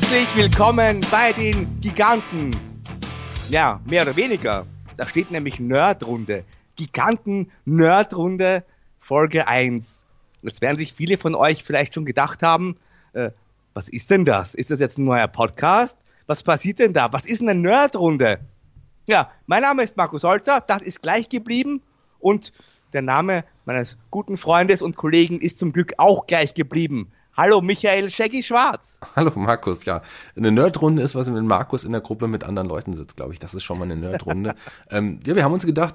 Herzlich willkommen bei den Giganten. Ja, mehr oder weniger. Da steht nämlich Nerdrunde. Giganten Nerdrunde Folge 1. Jetzt werden sich viele von euch vielleicht schon gedacht haben, äh, was ist denn das? Ist das jetzt ein neuer Podcast? Was passiert denn da? Was ist eine Nerdrunde? Ja, mein Name ist Markus Holzer, das ist gleich geblieben und der Name meines guten Freundes und Kollegen ist zum Glück auch gleich geblieben. Hallo Michael Shaggy Schwarz. Hallo Markus, ja. Eine Nerdrunde ist, was wenn Markus in der Gruppe mit anderen Leuten sitzt, glaube ich. Das ist schon mal eine Nerdrunde. ähm, ja, wir haben uns gedacht,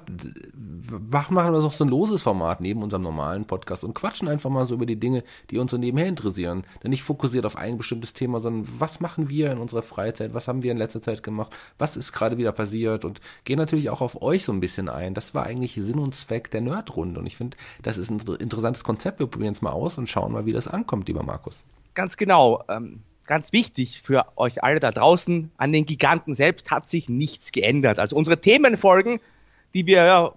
machen wir doch so ein loses Format neben unserem normalen Podcast und quatschen einfach mal so über die Dinge, die uns so nebenher interessieren. Denn nicht fokussiert auf ein bestimmtes Thema, sondern was machen wir in unserer Freizeit, was haben wir in letzter Zeit gemacht, was ist gerade wieder passiert und gehen natürlich auch auf euch so ein bisschen ein. Das war eigentlich Sinn und Zweck der Nerdrunde und ich finde, das ist ein interessantes Konzept. Wir probieren es mal aus und schauen mal, wie das ankommt, lieber Markus. Markus. Ganz genau. Ähm, ganz wichtig für euch alle da draußen, an den Giganten selbst hat sich nichts geändert. Also unsere Themenfolgen, die wir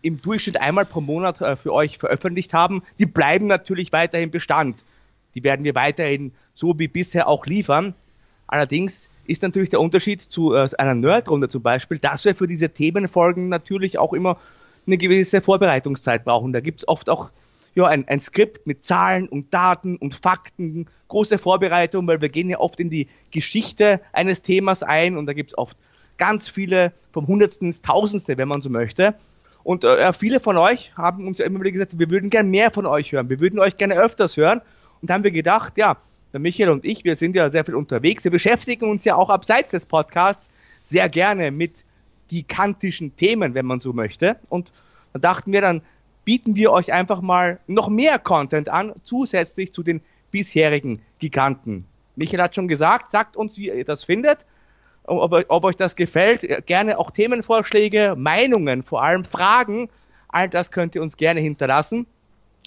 im Durchschnitt einmal pro Monat äh, für euch veröffentlicht haben, die bleiben natürlich weiterhin Bestand. Die werden wir weiterhin so wie bisher auch liefern. Allerdings ist natürlich der Unterschied zu äh, einer Nerdrunde zum Beispiel, dass wir für diese Themenfolgen natürlich auch immer eine gewisse Vorbereitungszeit brauchen. Da gibt es oft auch ja, ein, ein Skript mit Zahlen und Daten und Fakten, große Vorbereitung, weil wir gehen ja oft in die Geschichte eines Themas ein und da gibt es oft ganz viele, vom Hundertsten ins Tausendste, wenn man so möchte. Und äh, viele von euch haben uns ja immer wieder gesagt, wir würden gerne mehr von euch hören, wir würden euch gerne öfters hören. Und da haben wir gedacht, ja, der Michael und ich, wir sind ja sehr viel unterwegs, wir beschäftigen uns ja auch abseits des Podcasts sehr gerne mit gigantischen Themen, wenn man so möchte. Und da dachten wir dann, bieten wir euch einfach mal noch mehr Content an, zusätzlich zu den bisherigen Giganten. Michael hat schon gesagt, sagt uns, wie ihr das findet, ob, ob euch das gefällt. Gerne auch Themenvorschläge, Meinungen, vor allem Fragen. All das könnt ihr uns gerne hinterlassen.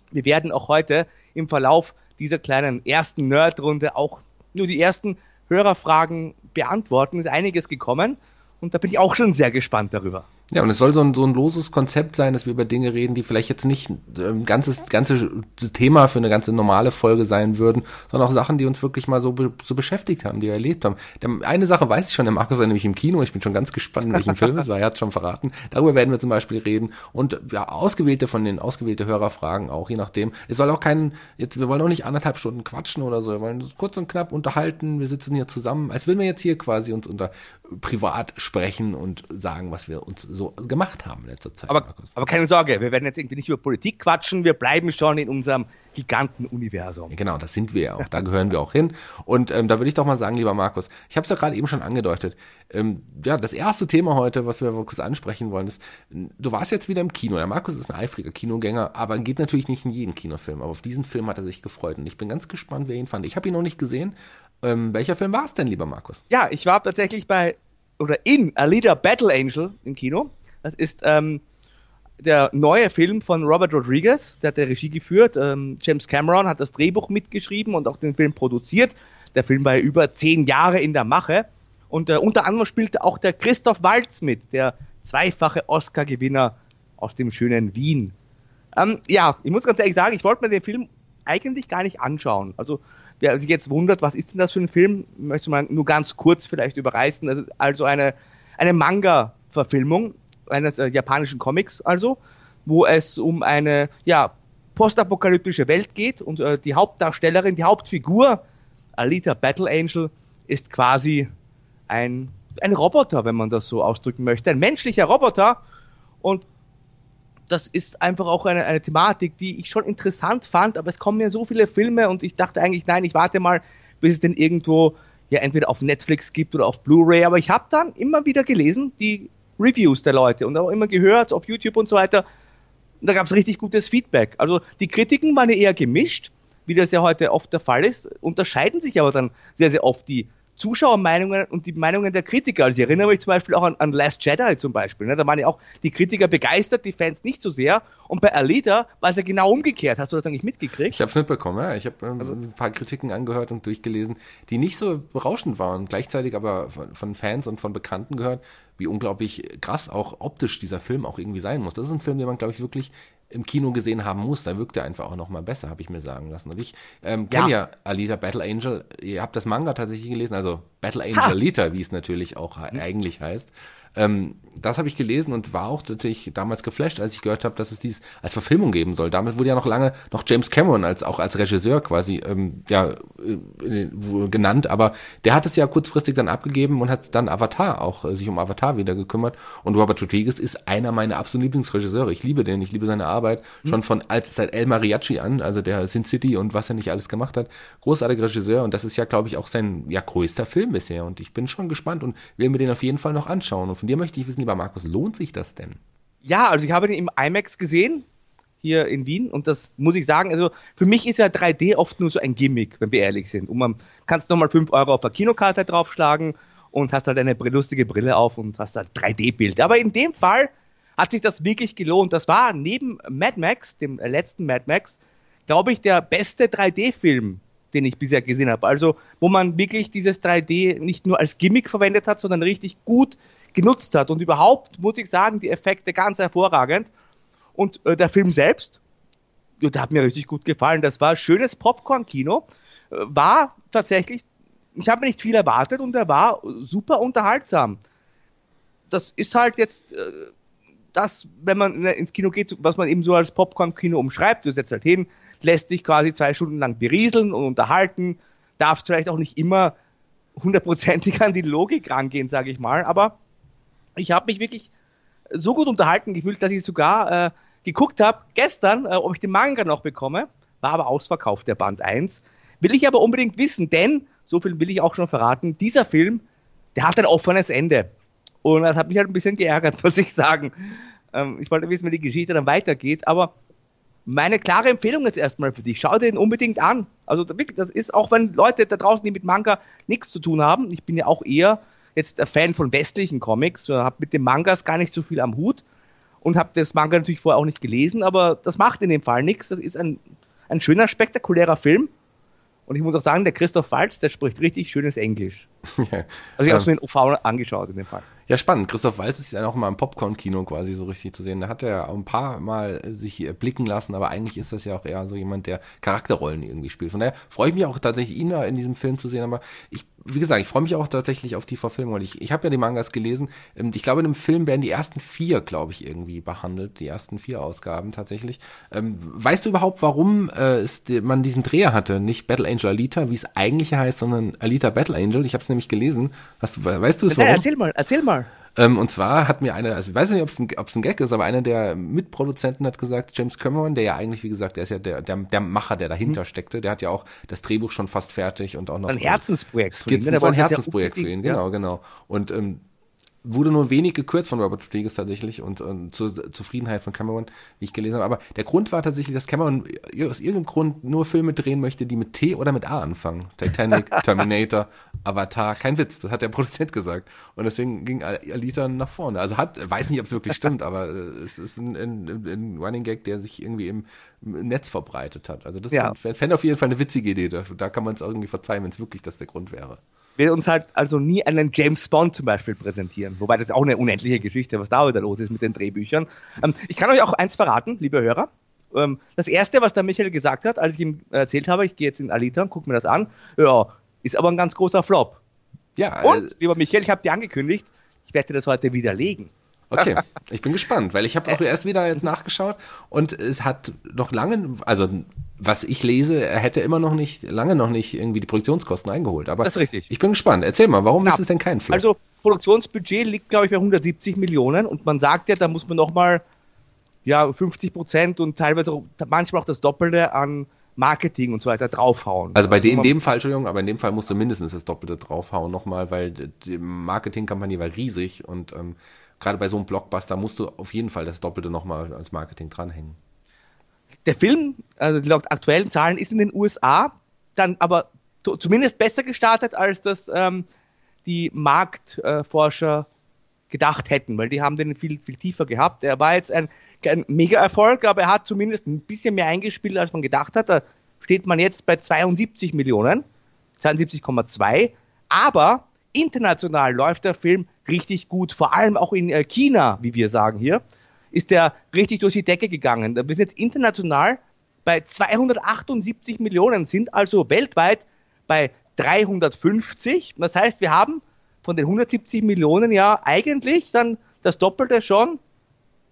Wir werden auch heute im Verlauf dieser kleinen ersten Nerdrunde auch nur die ersten Hörerfragen beantworten. Es ist einiges gekommen und da bin ich auch schon sehr gespannt darüber. Ja, und es soll so ein, so ein loses Konzept sein, dass wir über Dinge reden, die vielleicht jetzt nicht ein ähm, ganzes, ganzes Thema für eine ganze normale Folge sein würden, sondern auch Sachen, die uns wirklich mal so, so beschäftigt haben, die wir erlebt haben. Eine Sache weiß ich schon, der Markus war nämlich im Kino, ich bin schon ganz gespannt, in welchem Film es war, er hat schon verraten. Darüber werden wir zum Beispiel reden und ja, ausgewählte von den ausgewählte Hörerfragen auch, je nachdem. Es soll auch kein, jetzt, wir wollen auch nicht anderthalb Stunden quatschen oder so, wir wollen kurz und knapp unterhalten, wir sitzen hier zusammen, als würden wir jetzt hier quasi uns unter privat sprechen und sagen, was wir uns so gemacht haben in letzter Zeit. Aber, aber keine Sorge, wir werden jetzt irgendwie nicht über Politik quatschen, wir bleiben schon in unserem Gigantenuniversum. Ja, genau, das sind wir ja auch, da gehören wir auch hin. Und ähm, da würde ich doch mal sagen, lieber Markus, ich habe es ja gerade eben schon angedeutet, ähm, ja, das erste Thema heute, was wir kurz ansprechen wollen, ist, du warst jetzt wieder im Kino. Der Markus ist ein eifriger Kinogänger, aber geht natürlich nicht in jeden Kinofilm. Aber auf diesen Film hat er sich gefreut und ich bin ganz gespannt, wer ihn fand. Ich habe ihn noch nicht gesehen, ähm, welcher Film war es denn, lieber Markus? Ja, ich war tatsächlich bei oder in Alita Battle Angel im Kino. Das ist ähm, der neue Film von Robert Rodriguez, der hat der Regie geführt. Ähm, James Cameron hat das Drehbuch mitgeschrieben und auch den Film produziert. Der Film war über zehn Jahre in der Mache. Und äh, unter anderem spielte auch der Christoph Waltz mit, der zweifache Oscar-Gewinner aus dem schönen Wien. Ähm, ja, ich muss ganz ehrlich sagen, ich wollte mir den Film eigentlich gar nicht anschauen. Also wer sich jetzt wundert, was ist denn das für ein Film, möchte mal nur ganz kurz vielleicht überreißen. Das ist also eine, eine Manga-Verfilmung eines äh, japanischen Comics, also, wo es um eine ja, postapokalyptische Welt geht und äh, die Hauptdarstellerin, die Hauptfigur, Alita Battle Angel, ist quasi ein, ein Roboter, wenn man das so ausdrücken möchte, ein menschlicher Roboter und das ist einfach auch eine, eine Thematik, die ich schon interessant fand, aber es kommen ja so viele Filme und ich dachte eigentlich, nein, ich warte mal, bis es denn irgendwo ja entweder auf Netflix gibt oder auf Blu-ray, aber ich habe dann immer wieder gelesen, die Reviews der Leute und auch immer gehört auf YouTube und so weiter. Und da gab es richtig gutes Feedback. Also die Kritiken waren ja eher gemischt, wie das ja heute oft der Fall ist, unterscheiden sich aber dann sehr, sehr oft die Zuschauermeinungen und die Meinungen der Kritiker. Also ich erinnere mich zum Beispiel auch an, an Last Jedi zum Beispiel. Ne? Da waren ja auch die Kritiker begeistert, die Fans nicht so sehr. Und bei Alita war es ja genau umgekehrt. Hast du das eigentlich mitgekriegt? Ich habe es mitbekommen, ja. Ich habe ähm, also, ein paar Kritiken angehört und durchgelesen, die nicht so berauschend waren. Gleichzeitig aber von, von Fans und von Bekannten gehört, wie unglaublich krass auch optisch dieser Film auch irgendwie sein muss. Das ist ein Film, den man, glaube ich, wirklich im Kino gesehen haben muss, da wirkt er einfach auch noch mal besser, habe ich mir sagen lassen. Und ich ähm, kenne ja. ja Alita Battle Angel. Ihr habt das Manga tatsächlich gelesen, also Battle Angel ha. Alita, wie es natürlich auch mhm. eigentlich heißt. Ähm, das habe ich gelesen und war auch natürlich damals geflasht, als ich gehört habe, dass es dies als Verfilmung geben soll. Damit wurde ja noch lange noch James Cameron als auch als Regisseur quasi ähm, ja äh, genannt, aber der hat es ja kurzfristig dann abgegeben und hat dann Avatar auch äh, sich um Avatar wieder gekümmert. Und Robert Rodriguez ist einer meiner absoluten Lieblingsregisseure. Ich liebe den, ich liebe seine Arbeit mhm. schon von als seit El Mariachi an, also der Sin City und was er nicht alles gemacht hat. Großartiger Regisseur und das ist ja glaube ich auch sein ja größter Film bisher und ich bin schon gespannt und will mir den auf jeden Fall noch anschauen. Und von dir möchte ich wissen, lieber Markus, lohnt sich das denn? Ja, also ich habe den im IMAX gesehen, hier in Wien, und das muss ich sagen, also für mich ist ja 3D oft nur so ein Gimmick, wenn wir ehrlich sind. Und man kannst nochmal 5 Euro auf der Kinokarte draufschlagen und hast halt eine lustige Brille auf und hast halt 3D-Bild. Aber in dem Fall hat sich das wirklich gelohnt. Das war neben Mad Max, dem letzten Mad Max, glaube ich, der beste 3D-Film, den ich bisher gesehen habe. Also, wo man wirklich dieses 3D nicht nur als Gimmick verwendet hat, sondern richtig gut genutzt hat. Und überhaupt muss ich sagen, die Effekte ganz hervorragend. Und äh, der Film selbst, ja, der hat mir richtig gut gefallen. Das war schönes Popcorn-Kino. Äh, war tatsächlich, ich habe nicht viel erwartet und er war super unterhaltsam. Das ist halt jetzt äh, das, wenn man ins Kino geht, was man eben so als Popcorn-Kino umschreibt. Du setzt halt hin, lässt dich quasi zwei Stunden lang berieseln und unterhalten, darfst vielleicht auch nicht immer hundertprozentig an die Logik rangehen, sage ich mal, aber ich habe mich wirklich so gut unterhalten gefühlt, dass ich sogar äh, geguckt habe, gestern, äh, ob ich den Manga noch bekomme. War aber ausverkauft, der Band 1. Will ich aber unbedingt wissen, denn, so viel will ich auch schon verraten, dieser Film, der hat ein offenes Ende. Und das hat mich halt ein bisschen geärgert, muss ich sagen. Ähm, ich wollte wissen, wie die Geschichte dann weitergeht, aber meine klare Empfehlung jetzt erstmal für dich. Schau dir den unbedingt an. Also wirklich, das ist auch wenn Leute da draußen, die mit Manga nichts zu tun haben, ich bin ja auch eher jetzt ein Fan von westlichen Comics, habe mit den Mangas gar nicht so viel am Hut und habe das Manga natürlich vorher auch nicht gelesen, aber das macht in dem Fall nichts. Das ist ein, ein schöner, spektakulärer Film. Und ich muss auch sagen, der Christoph Waltz, der spricht richtig schönes Englisch. Ja. Also ich habe es mir in OV angeschaut in dem Fall. Ja, spannend. Christoph Waltz ist ja auch mal im Popcorn-Kino quasi so richtig zu sehen. Da hat er ein paar Mal sich blicken lassen, aber eigentlich ist das ja auch eher so jemand, der Charakterrollen irgendwie spielt. Von daher freue ich mich auch tatsächlich, ihn da in diesem Film zu sehen, aber ich wie gesagt, ich freue mich auch tatsächlich auf die Verfilmung. Ich, ich habe ja die Mangas gelesen. Ähm, ich glaube, in dem Film werden die ersten vier, glaube ich, irgendwie behandelt. Die ersten vier Ausgaben tatsächlich. Ähm, weißt du überhaupt, warum äh, man diesen Dreher hatte? Nicht Battle Angel Alita, wie es eigentlich heißt, sondern Alita Battle Angel. Ich habe es nämlich gelesen. Was, weißt du es? Ja, erzähl mal, erzähl mal. Ähm, und zwar hat mir einer, also ich weiß nicht, ob es ein, ob's ein Gag ist, aber einer der Mitproduzenten hat gesagt, James Cameron, der ja eigentlich, wie gesagt, der ist ja der, der, der Macher, der dahinter mhm. steckte, der hat ja auch das Drehbuch schon fast fertig und auch noch. Ein Herzensprojekt für ihn. Das war ein Herzensprojekt für ihn, genau, ja. genau. Und ähm, wurde nur wenig gekürzt von Robert Rodriguez tatsächlich und, und zur Zufriedenheit von Cameron, wie ich gelesen habe. Aber der Grund war tatsächlich, dass Cameron aus irgendeinem Grund nur Filme drehen möchte, die mit T oder mit A anfangen. Titanic, Terminator, Avatar, kein Witz, das hat der Produzent gesagt. Und deswegen ging Alita nach vorne. Also hat, weiß nicht, ob es wirklich stimmt, aber äh, es ist ein, ein, ein, Running Gag, der sich irgendwie im, im Netz verbreitet hat. Also das ja. fände auf jeden Fall eine witzige Idee. Da, da kann man es irgendwie verzeihen, wenn es wirklich das der Grund wäre will uns halt also nie einen James Bond zum Beispiel präsentieren. Wobei das auch eine unendliche Geschichte, was da wieder los ist mit den Drehbüchern. Ähm, ich kann euch auch eins verraten, liebe Hörer. Ähm, das erste, was der Michael gesagt hat, als ich ihm erzählt habe, ich gehe jetzt in Alita und gucke mir das an, ja, ist aber ein ganz großer Flop. Ja. Und, äh, lieber Michael, ich habe dir angekündigt, ich werde dir das heute widerlegen. Okay, ich bin gespannt, weil ich habe auch erst wieder jetzt nachgeschaut und es hat noch lange, also was ich lese, er hätte immer noch nicht, lange noch nicht irgendwie die Produktionskosten eingeholt. Aber das ist richtig. Ich bin gespannt. Erzähl mal, warum Knapp. ist es denn kein Flop? Also Produktionsbudget liegt, glaube ich, bei 170 Millionen und man sagt ja, da muss man nochmal ja, 50 Prozent und teilweise manchmal auch das Doppelte an Marketing und so weiter draufhauen. Also bei also in dem Fall, Entschuldigung, aber in dem Fall musst du mindestens das Doppelte draufhauen nochmal, weil die Marketingkampagne war riesig und ähm, gerade bei so einem Blockbuster musst du auf jeden Fall das Doppelte nochmal als Marketing dranhängen der Film, also laut aktuellen Zahlen, ist in den USA dann aber zumindest besser gestartet, als das ähm, die Marktforscher gedacht hätten, weil die haben den viel, viel tiefer gehabt. Er war jetzt ein, ein Mega-Erfolg, aber er hat zumindest ein bisschen mehr eingespielt, als man gedacht hat. Da steht man jetzt bei 72 Millionen, 72,2. Aber international läuft der Film richtig gut, vor allem auch in äh, China, wie wir sagen hier ist der richtig durch die Decke gegangen. Wir sind jetzt international bei 278 Millionen, sind also weltweit bei 350. Das heißt, wir haben von den 170 Millionen ja eigentlich dann das Doppelte schon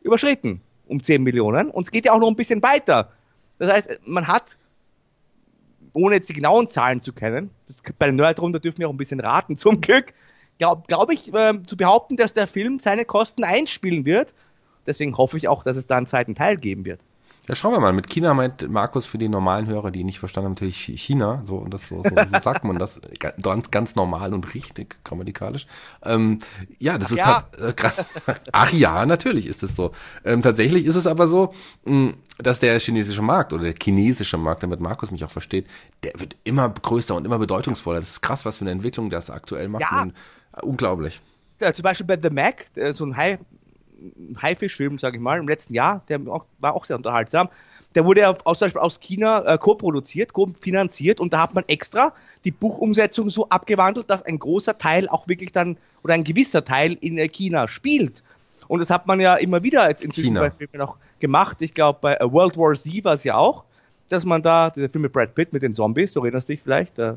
überschritten um 10 Millionen. Und es geht ja auch noch ein bisschen weiter. Das heißt, man hat, ohne jetzt die genauen Zahlen zu kennen, bei den Nerdrunden dürfen wir auch ein bisschen raten, zum Glück, glaube glaub ich, äh, zu behaupten, dass der Film seine Kosten einspielen wird. Deswegen hoffe ich auch, dass es da einen zweiten Teil geben wird. Ja, schauen wir mal. Mit China meint Markus für die normalen Hörer, die nicht verstanden haben, natürlich China. So, und das so, so, so sagt man das ganz, ganz normal und richtig grammatikalisch. Ähm, ja, das Ach ist ja. Äh, krass. Ach ja, natürlich ist es so. Ähm, tatsächlich ist es aber so, mh, hm, dass der chinesische Markt oder der chinesische Markt, damit Markus mich auch versteht, der wird immer größer und immer bedeutungsvoller. Das ist krass, was für eine Entwicklung das aktuell macht. Ja. Und, äh, unglaublich. Ja, zum Beispiel bei The Mac, so ein High Haifischfilm, sage ich mal, im letzten Jahr, der war auch sehr unterhaltsam. Der wurde ja aus, aus China äh, co-produziert, co-finanziert und da hat man extra die Buchumsetzung so abgewandelt, dass ein großer Teil auch wirklich dann oder ein gewisser Teil in äh, China spielt. Und das hat man ja immer wieder jetzt inzwischen China. bei Filmen auch gemacht. Ich glaube, bei äh, World War Z war es ja auch, dass man da, der Film mit Brad Pitt mit den Zombies, du erinnerst dich vielleicht, äh,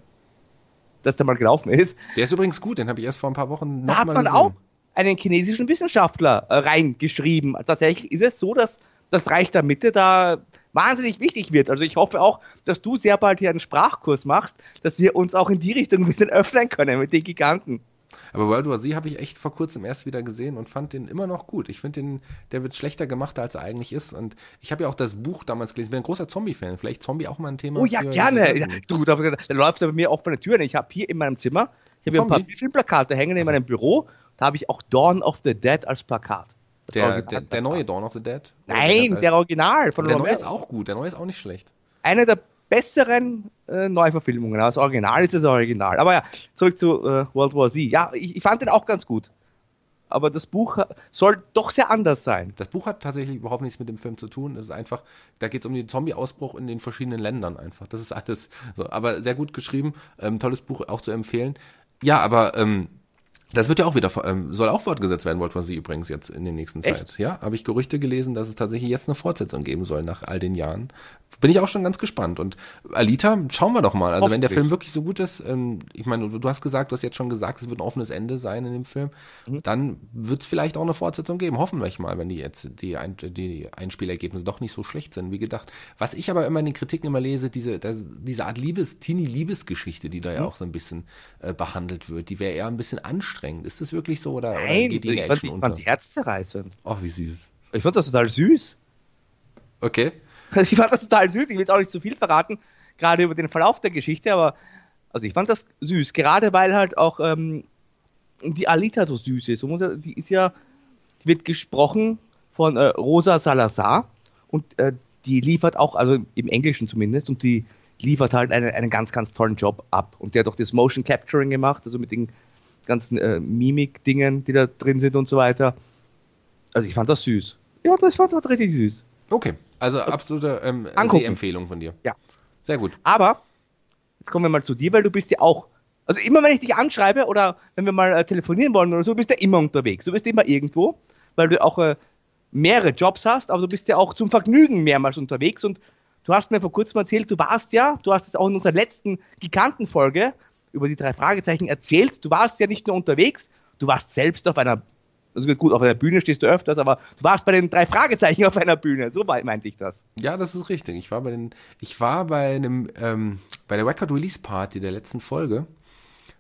dass der mal gelaufen ist. Der ist übrigens gut, den habe ich erst vor ein paar Wochen noch Da hat man gesehen. auch einen chinesischen Wissenschaftler äh, reingeschrieben. Tatsächlich ist es so, dass das Reich der Mitte da wahnsinnig wichtig wird. Also ich hoffe auch, dass du sehr bald hier einen Sprachkurs machst, dass wir uns auch in die Richtung ein bisschen öffnen können mit den Giganten. Aber World War Z habe ich echt vor kurzem erst wieder gesehen und fand den immer noch gut. Ich finde den, der wird schlechter gemacht, als er eigentlich ist. Und ich habe ja auch das Buch damals gelesen. Ich bin ein großer Zombie-Fan. Vielleicht Zombie auch mal ein Thema. Oh ja, gerne. Ja, du, da, da läuft bei mir auch bei der Tür. Ich habe hier in meinem Zimmer, ich habe hier ein paar Filmplakate hängen in meinem Büro da habe ich auch Dawn of the Dead als Plakat. Der, der, der, neue Dawn of the Dead? Nein, der Original von Der neue ist auch gut, der neue ist auch nicht schlecht. Eine der besseren äh, Neuverfilmungen. Das Original ist das Original. Aber ja, zurück zu äh, World War Z. Ja, ich, ich, fand den auch ganz gut. Aber das Buch soll doch sehr anders sein. Das Buch hat tatsächlich überhaupt nichts mit dem Film zu tun. Es ist einfach, da geht es um den Zombie-Ausbruch in den verschiedenen Ländern einfach. Das ist alles so. Aber sehr gut geschrieben. Ähm, tolles Buch auch zu empfehlen. Ja, aber ähm, das wird ja auch wieder, ähm, soll auch fortgesetzt werden, World War Z übrigens jetzt in der nächsten Echt? Zeit. Ja, habe ich Gerüchte gelesen, dass es tatsächlich jetzt eine Fortsetzung geben soll nach all den Jahren. Bin ich auch schon ganz gespannt. Und Alita, schauen wir doch mal. Also wenn der Film wirklich so gut ist, ähm, ich meine, du, du, hast gesagt, du hast jetzt schon gesagt, es wird ein offenes Ende sein in dem Film, mhm. dann wird es vielleicht auch eine Fortsetzung geben. Hoffen wir mal, wenn die jetzt die, Ein die Einspielergebnisse doch nicht so schlecht sind, wie gedacht. Was ich aber immer in den Kritiken immer lese, diese, das, diese Art Liebes, Teenie-Liebesgeschichte, die da mhm. ja auch so ein bisschen äh, behandelt wird, die wäre eher ein bisschen anstrengend anstrengend. Ist das wirklich so oder, Nein, oder geht die ich, fand, ich fand die herzzerreißend. Ach, wie süß. Ich fand das total süß. Okay. Also ich fand das total süß. Ich will jetzt auch nicht zu viel verraten, gerade über den Verlauf der Geschichte, aber also ich fand das süß, gerade weil halt auch ähm, die Alita so süß ist. Die ist ja, die wird gesprochen von äh, Rosa Salazar und äh, die liefert auch, also im Englischen zumindest, und die liefert halt einen, einen ganz, ganz tollen Job ab. Und der hat auch das Motion Capturing gemacht, also mit den ganzen äh, Mimik-Dingen, die da drin sind und so weiter. Also ich fand das süß. Ja, das fand das richtig süß. Okay, also absolute ähm, Empfehlung von dir. Ja. Sehr gut. Aber, jetzt kommen wir mal zu dir, weil du bist ja auch, also immer wenn ich dich anschreibe oder wenn wir mal äh, telefonieren wollen oder so, bist du ja immer unterwegs. Du bist immer irgendwo, weil du auch äh, mehrere Jobs hast, aber du bist ja auch zum Vergnügen mehrmals unterwegs und du hast mir vor kurzem erzählt, du warst ja, du hast es auch in unserer letzten Gigantenfolge über die drei Fragezeichen erzählt. Du warst ja nicht nur unterwegs, du warst selbst auf einer, also gut, auf einer Bühne stehst du öfters, aber du warst bei den drei Fragezeichen auf einer Bühne. So meinte ich das. Ja, das ist richtig. Ich war bei den, ich war bei einem, ähm, bei der Record Release Party der letzten Folge.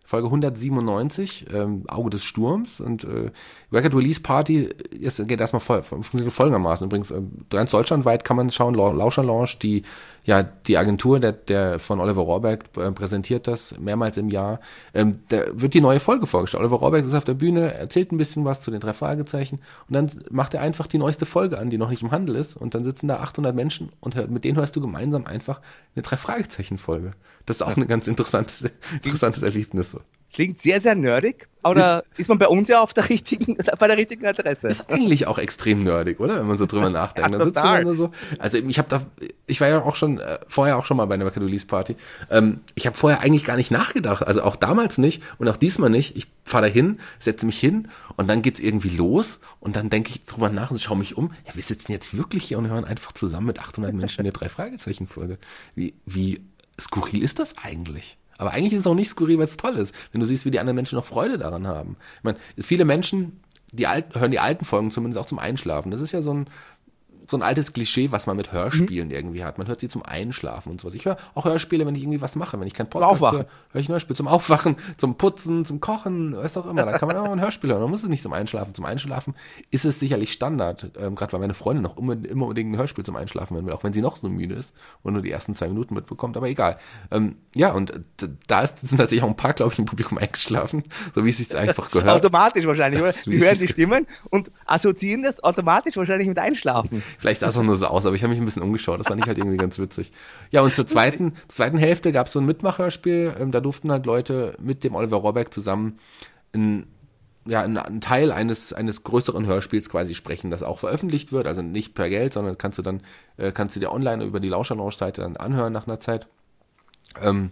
Folge 197, ähm, Auge des Sturms. Und äh, Record Release Party ist, geht erstmal voll, folgendermaßen. Übrigens, äh, ganz deutschlandweit kann man schauen, Lauscher Launch, die ja, die Agentur der, der von Oliver Rohrbeck äh, präsentiert das mehrmals im Jahr. Ähm, da wird die neue Folge vorgestellt. Oliver Rohrbeck ist auf der Bühne, erzählt ein bisschen was zu den drei Fragezeichen und dann macht er einfach die neueste Folge an, die noch nicht im Handel ist und dann sitzen da 800 Menschen und hör, mit denen hörst du gemeinsam einfach eine drei Fragezeichen Folge. Das ist auch ein ganz interessantes, interessantes Erlebnis. Klingt sehr, sehr nerdig. Oder ist man bei uns ja auf der richtigen, bei der richtigen Adresse? Ist eigentlich auch extrem nerdig, oder? Wenn man so drüber nachdenkt. Ja, dann sitzt so. Also ich habe da, ich war ja auch schon äh, vorher auch schon mal bei einer Release Party. Ähm, ich habe vorher eigentlich gar nicht nachgedacht. Also auch damals nicht und auch diesmal nicht. Ich fahre da hin, setze mich hin und dann geht's irgendwie los und dann denke ich drüber nach und schaue mich um. Ja, wir sitzen jetzt wirklich hier und hören einfach zusammen mit 800 Menschen eine drei Fragezeichen Folge. Wie wie skurril ist das eigentlich? Aber eigentlich ist es auch nicht skurril, weil es toll ist, wenn du siehst, wie die anderen Menschen noch Freude daran haben. Ich meine, viele Menschen, die alten, hören die alten Folgen zumindest auch zum Einschlafen. Das ist ja so ein, so ein altes Klischee, was man mit Hörspielen Mhm. irgendwie hat. Man hört sie zum Einschlafen und sowas. Ich höre auch Hörspiele, wenn ich irgendwie was mache. Wenn ich keinen Podcast höre, höre ich ein Hörspiel zum Aufwachen, zum Putzen, zum Kochen, was auch immer. Da kann man auch ein Hörspiel hören. Man muss es nicht zum Einschlafen. Zum Einschlafen ist es sicherlich Standard. Ähm, Gerade weil meine Freundin noch immer, immer unbedingt ein Hörspiel zum Einschlafen hören will, auch wenn sie noch so müde ist und nur die ersten zwei Minuten mitbekommt. Aber egal. Ähm, ja, und da ist, sind tatsächlich auch ein paar, glaube ich, im Publikum eingeschlafen, so wie es sich einfach gehört. Automatisch wahrscheinlich, oder? Wie Die hören die Stimmen und assoziieren das automatisch wahrscheinlich mit Einschlafen. Vielleicht sah es auch nur so aus, aber ich habe mich ein bisschen umgeschaut. Das fand ich halt irgendwie ganz witzig. Ja, und zur zweiten, zweiten Hälfte gab es so ein Mitmachhörspiel. Ähm, da durften halt Leute mit dem Oliver Rohrbeck zusammen ein, ja, ein, Teil eines, eines größeren Hörspiels quasi sprechen, das auch veröffentlicht wird. Also nicht per Geld, sondern kannst du dann, äh, kannst du dir online über die Lauscher-Launch-Seite dann anhören nach einer Zeit. Ähm,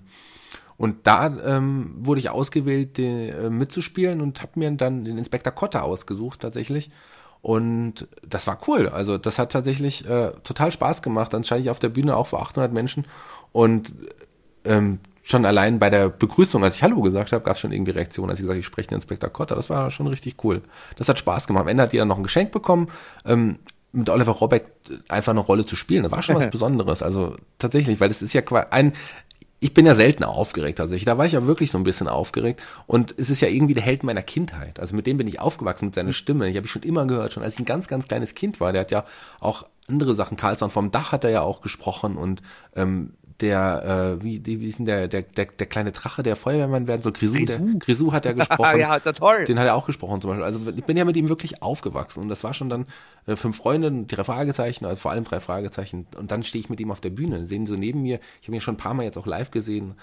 und da ähm, wurde ich ausgewählt, den, äh, mitzuspielen und habe mir dann den Inspektor Kotter ausgesucht tatsächlich. Und das war cool. Also das hat tatsächlich äh, total Spaß gemacht. Ich auf der Bühne auch vor 800 Menschen und ähm, schon allein bei der Begrüßung, als ich Hallo gesagt habe, gab es schon irgendwie Reaktionen, als ich gesagt habe, ich spreche den Inspektor Kotter. Das war schon richtig cool. Das hat Spaß gemacht. Am Ende hat jeder noch ein Geschenk bekommen. Ähm, mit Oliver Rohrbeck einfach eine Rolle zu spielen, das war schon was Besonderes. Also tatsächlich, weil es ist ja ein, ich bin ja selten aufgeregt tatsächlich. Da war ich ja wirklich so ein bisschen aufgeregt. Und es ist ja irgendwie der Held meiner Kindheit. Also mit dem bin ich aufgewachsen, mit seiner Stimme. Ich habe ich schon immer gehört, schon als ich ein ganz, ganz kleines Kind war. Der hat ja auch andere Sachen. Karlsson vom Dach hat er ja auch gesprochen und ähm, der, äh, wie, wie ist denn der, der, der, der kleine Drache, der Feuerwehrmann werden soll, Grisou, der, Grisou. Grisou hat er gesprochen. ja, ist ja toll. Den hat er auch gesprochen zum Beispiel. Also ich bin ja mit ihm wirklich aufgewachsen und das war schon dann äh, fünf Freunde, drei Fragezeichen, also vor allem drei Fragezeichen. Und dann stehe ich mit ihm auf der Bühne, sehen so neben mir. Ich habe ihn schon ein paar Mal jetzt auch live gesehen.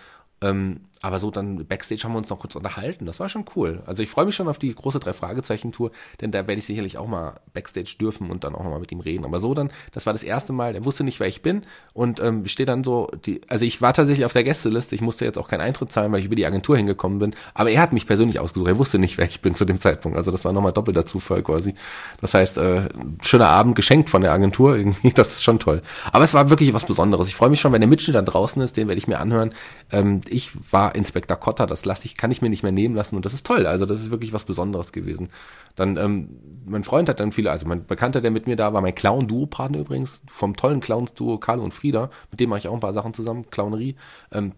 Ähm, aber so dann Backstage haben wir uns noch kurz unterhalten. Das war schon cool. Also ich freue mich schon auf die große drei Fragezeichen Tour, denn da werde ich sicherlich auch mal Backstage dürfen und dann auch nochmal mit ihm reden. Aber so dann, das war das erste Mal. Der wusste nicht, wer ich bin und ähm, stehe dann so. Die, also ich war tatsächlich auf der Gästeliste. Ich musste jetzt auch keinen Eintritt zahlen, weil ich über die Agentur hingekommen bin. Aber er hat mich persönlich ausgesucht. Er wusste nicht, wer ich bin zu dem Zeitpunkt. Also das war nochmal doppelter Zufall quasi. Das heißt, äh, schöner Abend geschenkt von der Agentur irgendwie. Das ist schon toll. Aber es war wirklich was Besonderes. Ich freue mich schon, wenn der Mitschnitt dann draußen ist. Den werde ich mir anhören. Ähm, ich war Inspektor Kotter. Das lasse ich, kann ich mir nicht mehr nehmen lassen. Und das ist toll. Also das ist wirklich was Besonderes gewesen. Dann, ähm, mein Freund hat dann viele, also mein Bekannter, der mit mir da war, mein Clown-Duo-Partner übrigens, vom tollen Clown-Duo Carlo und Frieda, mit dem mache ich auch ein paar Sachen zusammen, Clownerie, ähm,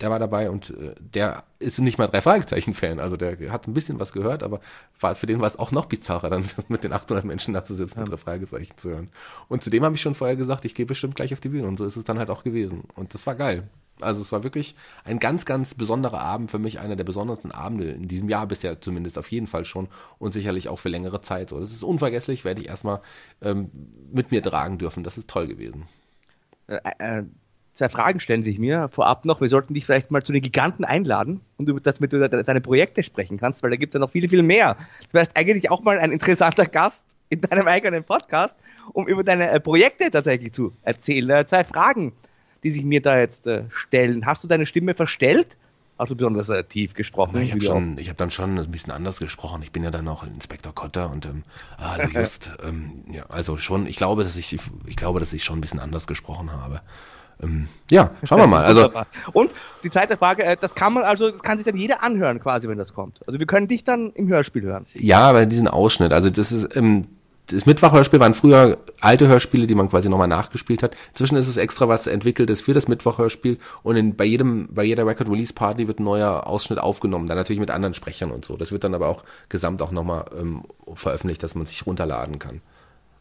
der war dabei und äh, der ist nicht mal drei Fragezeichen-Fan, also der hat ein bisschen was gehört, aber war, für den war es auch noch bizarrer, dann mit den 800 Menschen da zu sitzen und drei Fragezeichen zu hören. Und zudem habe ich schon vorher gesagt, ich gehe bestimmt gleich auf die Bühne und so ist es dann halt auch gewesen. Und das war geil. Also es war wirklich ein ganz, ganz besonderer Abend für mich, einer der besondersten Abende in diesem Jahr bisher zumindest auf jeden Fall schon und sicherlich auch für längere Zeit. So, das ist unvergesslich, werde ich erstmal ähm, mit mir tragen dürfen. Das ist toll gewesen. Äh, äh, zwei Fragen stellen sich mir vorab noch. Wir sollten dich vielleicht mal zu den Giganten einladen und über das mit de- deine Projekte sprechen kannst, weil da gibt es ja noch viel, viel mehr. Du wärst eigentlich auch mal ein interessanter Gast in deinem eigenen Podcast, um über deine äh, Projekte tatsächlich zu erzählen. Äh, zwei Fragen, die sich mir da jetzt äh, stellen. Hast du deine Stimme verstellt? Hast du besonders äh, tief gesprochen? Ich habe schon, ich habe dann schon ein bisschen anders gesprochen. Ich bin ja dann noch Inspektor Kotter und ähm, ah, Just, ähm, ja, also schon. Ich glaube, dass ich, ich glaube, dass ich schon ein bisschen anders gesprochen habe. Ähm, ja, schauen wir mal. Also. Und die zweite Frage, äh, das kann man also, das kann sich dann jeder anhören quasi, wenn das kommt. Also wir können dich dann im Hörspiel hören. Ja, aber diesen Ausschnitt, also das ist, ähm, das Mittwochhörspiel waren früher alte Hörspiele, die man quasi nochmal nachgespielt hat. Inzwischen ist es extra was entwickeltes für das Mittwochhörspiel und in, bei jedem, bei jeder Record Release Party wird ein neuer Ausschnitt aufgenommen, dann natürlich mit anderen Sprechern und so. Das wird dann aber auch gesamt auch nochmal ähm, veröffentlicht, dass man sich runterladen kann.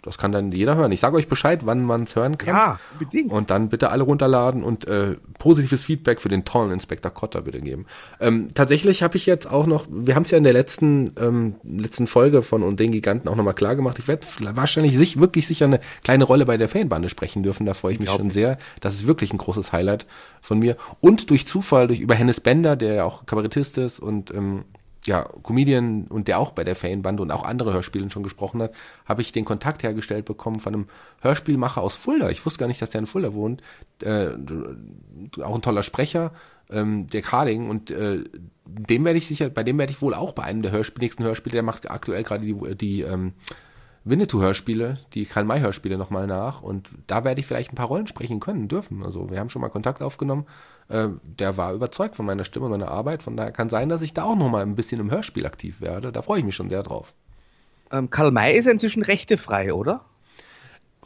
Das kann dann jeder hören. Ich sage euch Bescheid, wann man es hören kann. Ja, bedingt. Und dann bitte alle runterladen und äh, positives Feedback für den tollen Inspektor Kotter bitte geben. Ähm, tatsächlich habe ich jetzt auch noch, wir haben es ja in der letzten ähm, letzten Folge von und den Giganten auch nochmal klar gemacht. Ich werde wahrscheinlich sich, wirklich sicher eine kleine Rolle bei der Fanbande sprechen dürfen. Da freue ich mich schon sehr. Das ist wirklich ein großes Highlight von mir. Und durch Zufall, durch über Hennes Bender, der ja auch Kabarettist ist und ähm, ja, Comedian und der auch bei der Fanbande und auch andere Hörspielen schon gesprochen hat, habe ich den Kontakt hergestellt bekommen von einem Hörspielmacher aus Fulda. Ich wusste gar nicht, dass der in Fulda wohnt. Äh, auch ein toller Sprecher, ähm, der Harding und äh, dem werde ich sicher, bei dem werde ich wohl auch bei einem der Hörspiel, nächsten Hörspiele, der macht aktuell gerade die, die ähm, Winnetou-Hörspiele, die Karl-May-Hörspiele nochmal nach und da werde ich vielleicht ein paar Rollen sprechen können, dürfen. Also wir haben schon mal Kontakt aufgenommen äh, der war überzeugt von meiner Stimme und meiner Arbeit. Von daher kann sein, dass ich da auch noch mal ein bisschen im Hörspiel aktiv werde. Da freue ich mich schon sehr drauf. Ähm, Karl May ist inzwischen rechtefrei, oder?